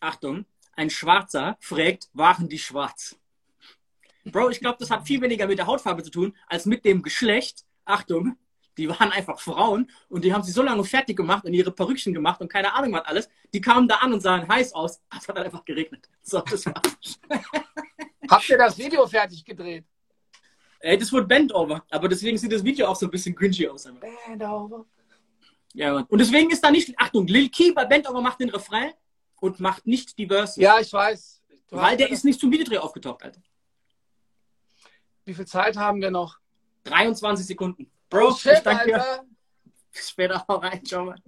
Achtung, ein Schwarzer fragt, waren die schwarz? Bro, ich glaube, das hat viel weniger mit der Hautfarbe zu tun, als mit dem Geschlecht. Achtung, die waren einfach Frauen und die haben sie so lange fertig gemacht und ihre Perückchen gemacht und keine Ahnung was alles. Die kamen da an und sahen heiß aus. Es hat einfach geregnet. So, das war's. Habt ihr das Video fertig gedreht? Ey, das wurde Bendover. Aber deswegen sieht das Video auch so ein bisschen cringy aus. einfach. Band over. Ja, Mann. Und deswegen ist da nicht, Achtung, Lil Key bei Bendover macht den Refrain und macht nicht die Verse. Ja, ich weiß. Du weil der ist nicht zum Videodreh aufgetaucht, Alter. Wie viel Zeit haben wir noch? 23 Sekunden. Bro, oh, shit, ich danke dir. Bis später. Hau rein. Ciao, Mann.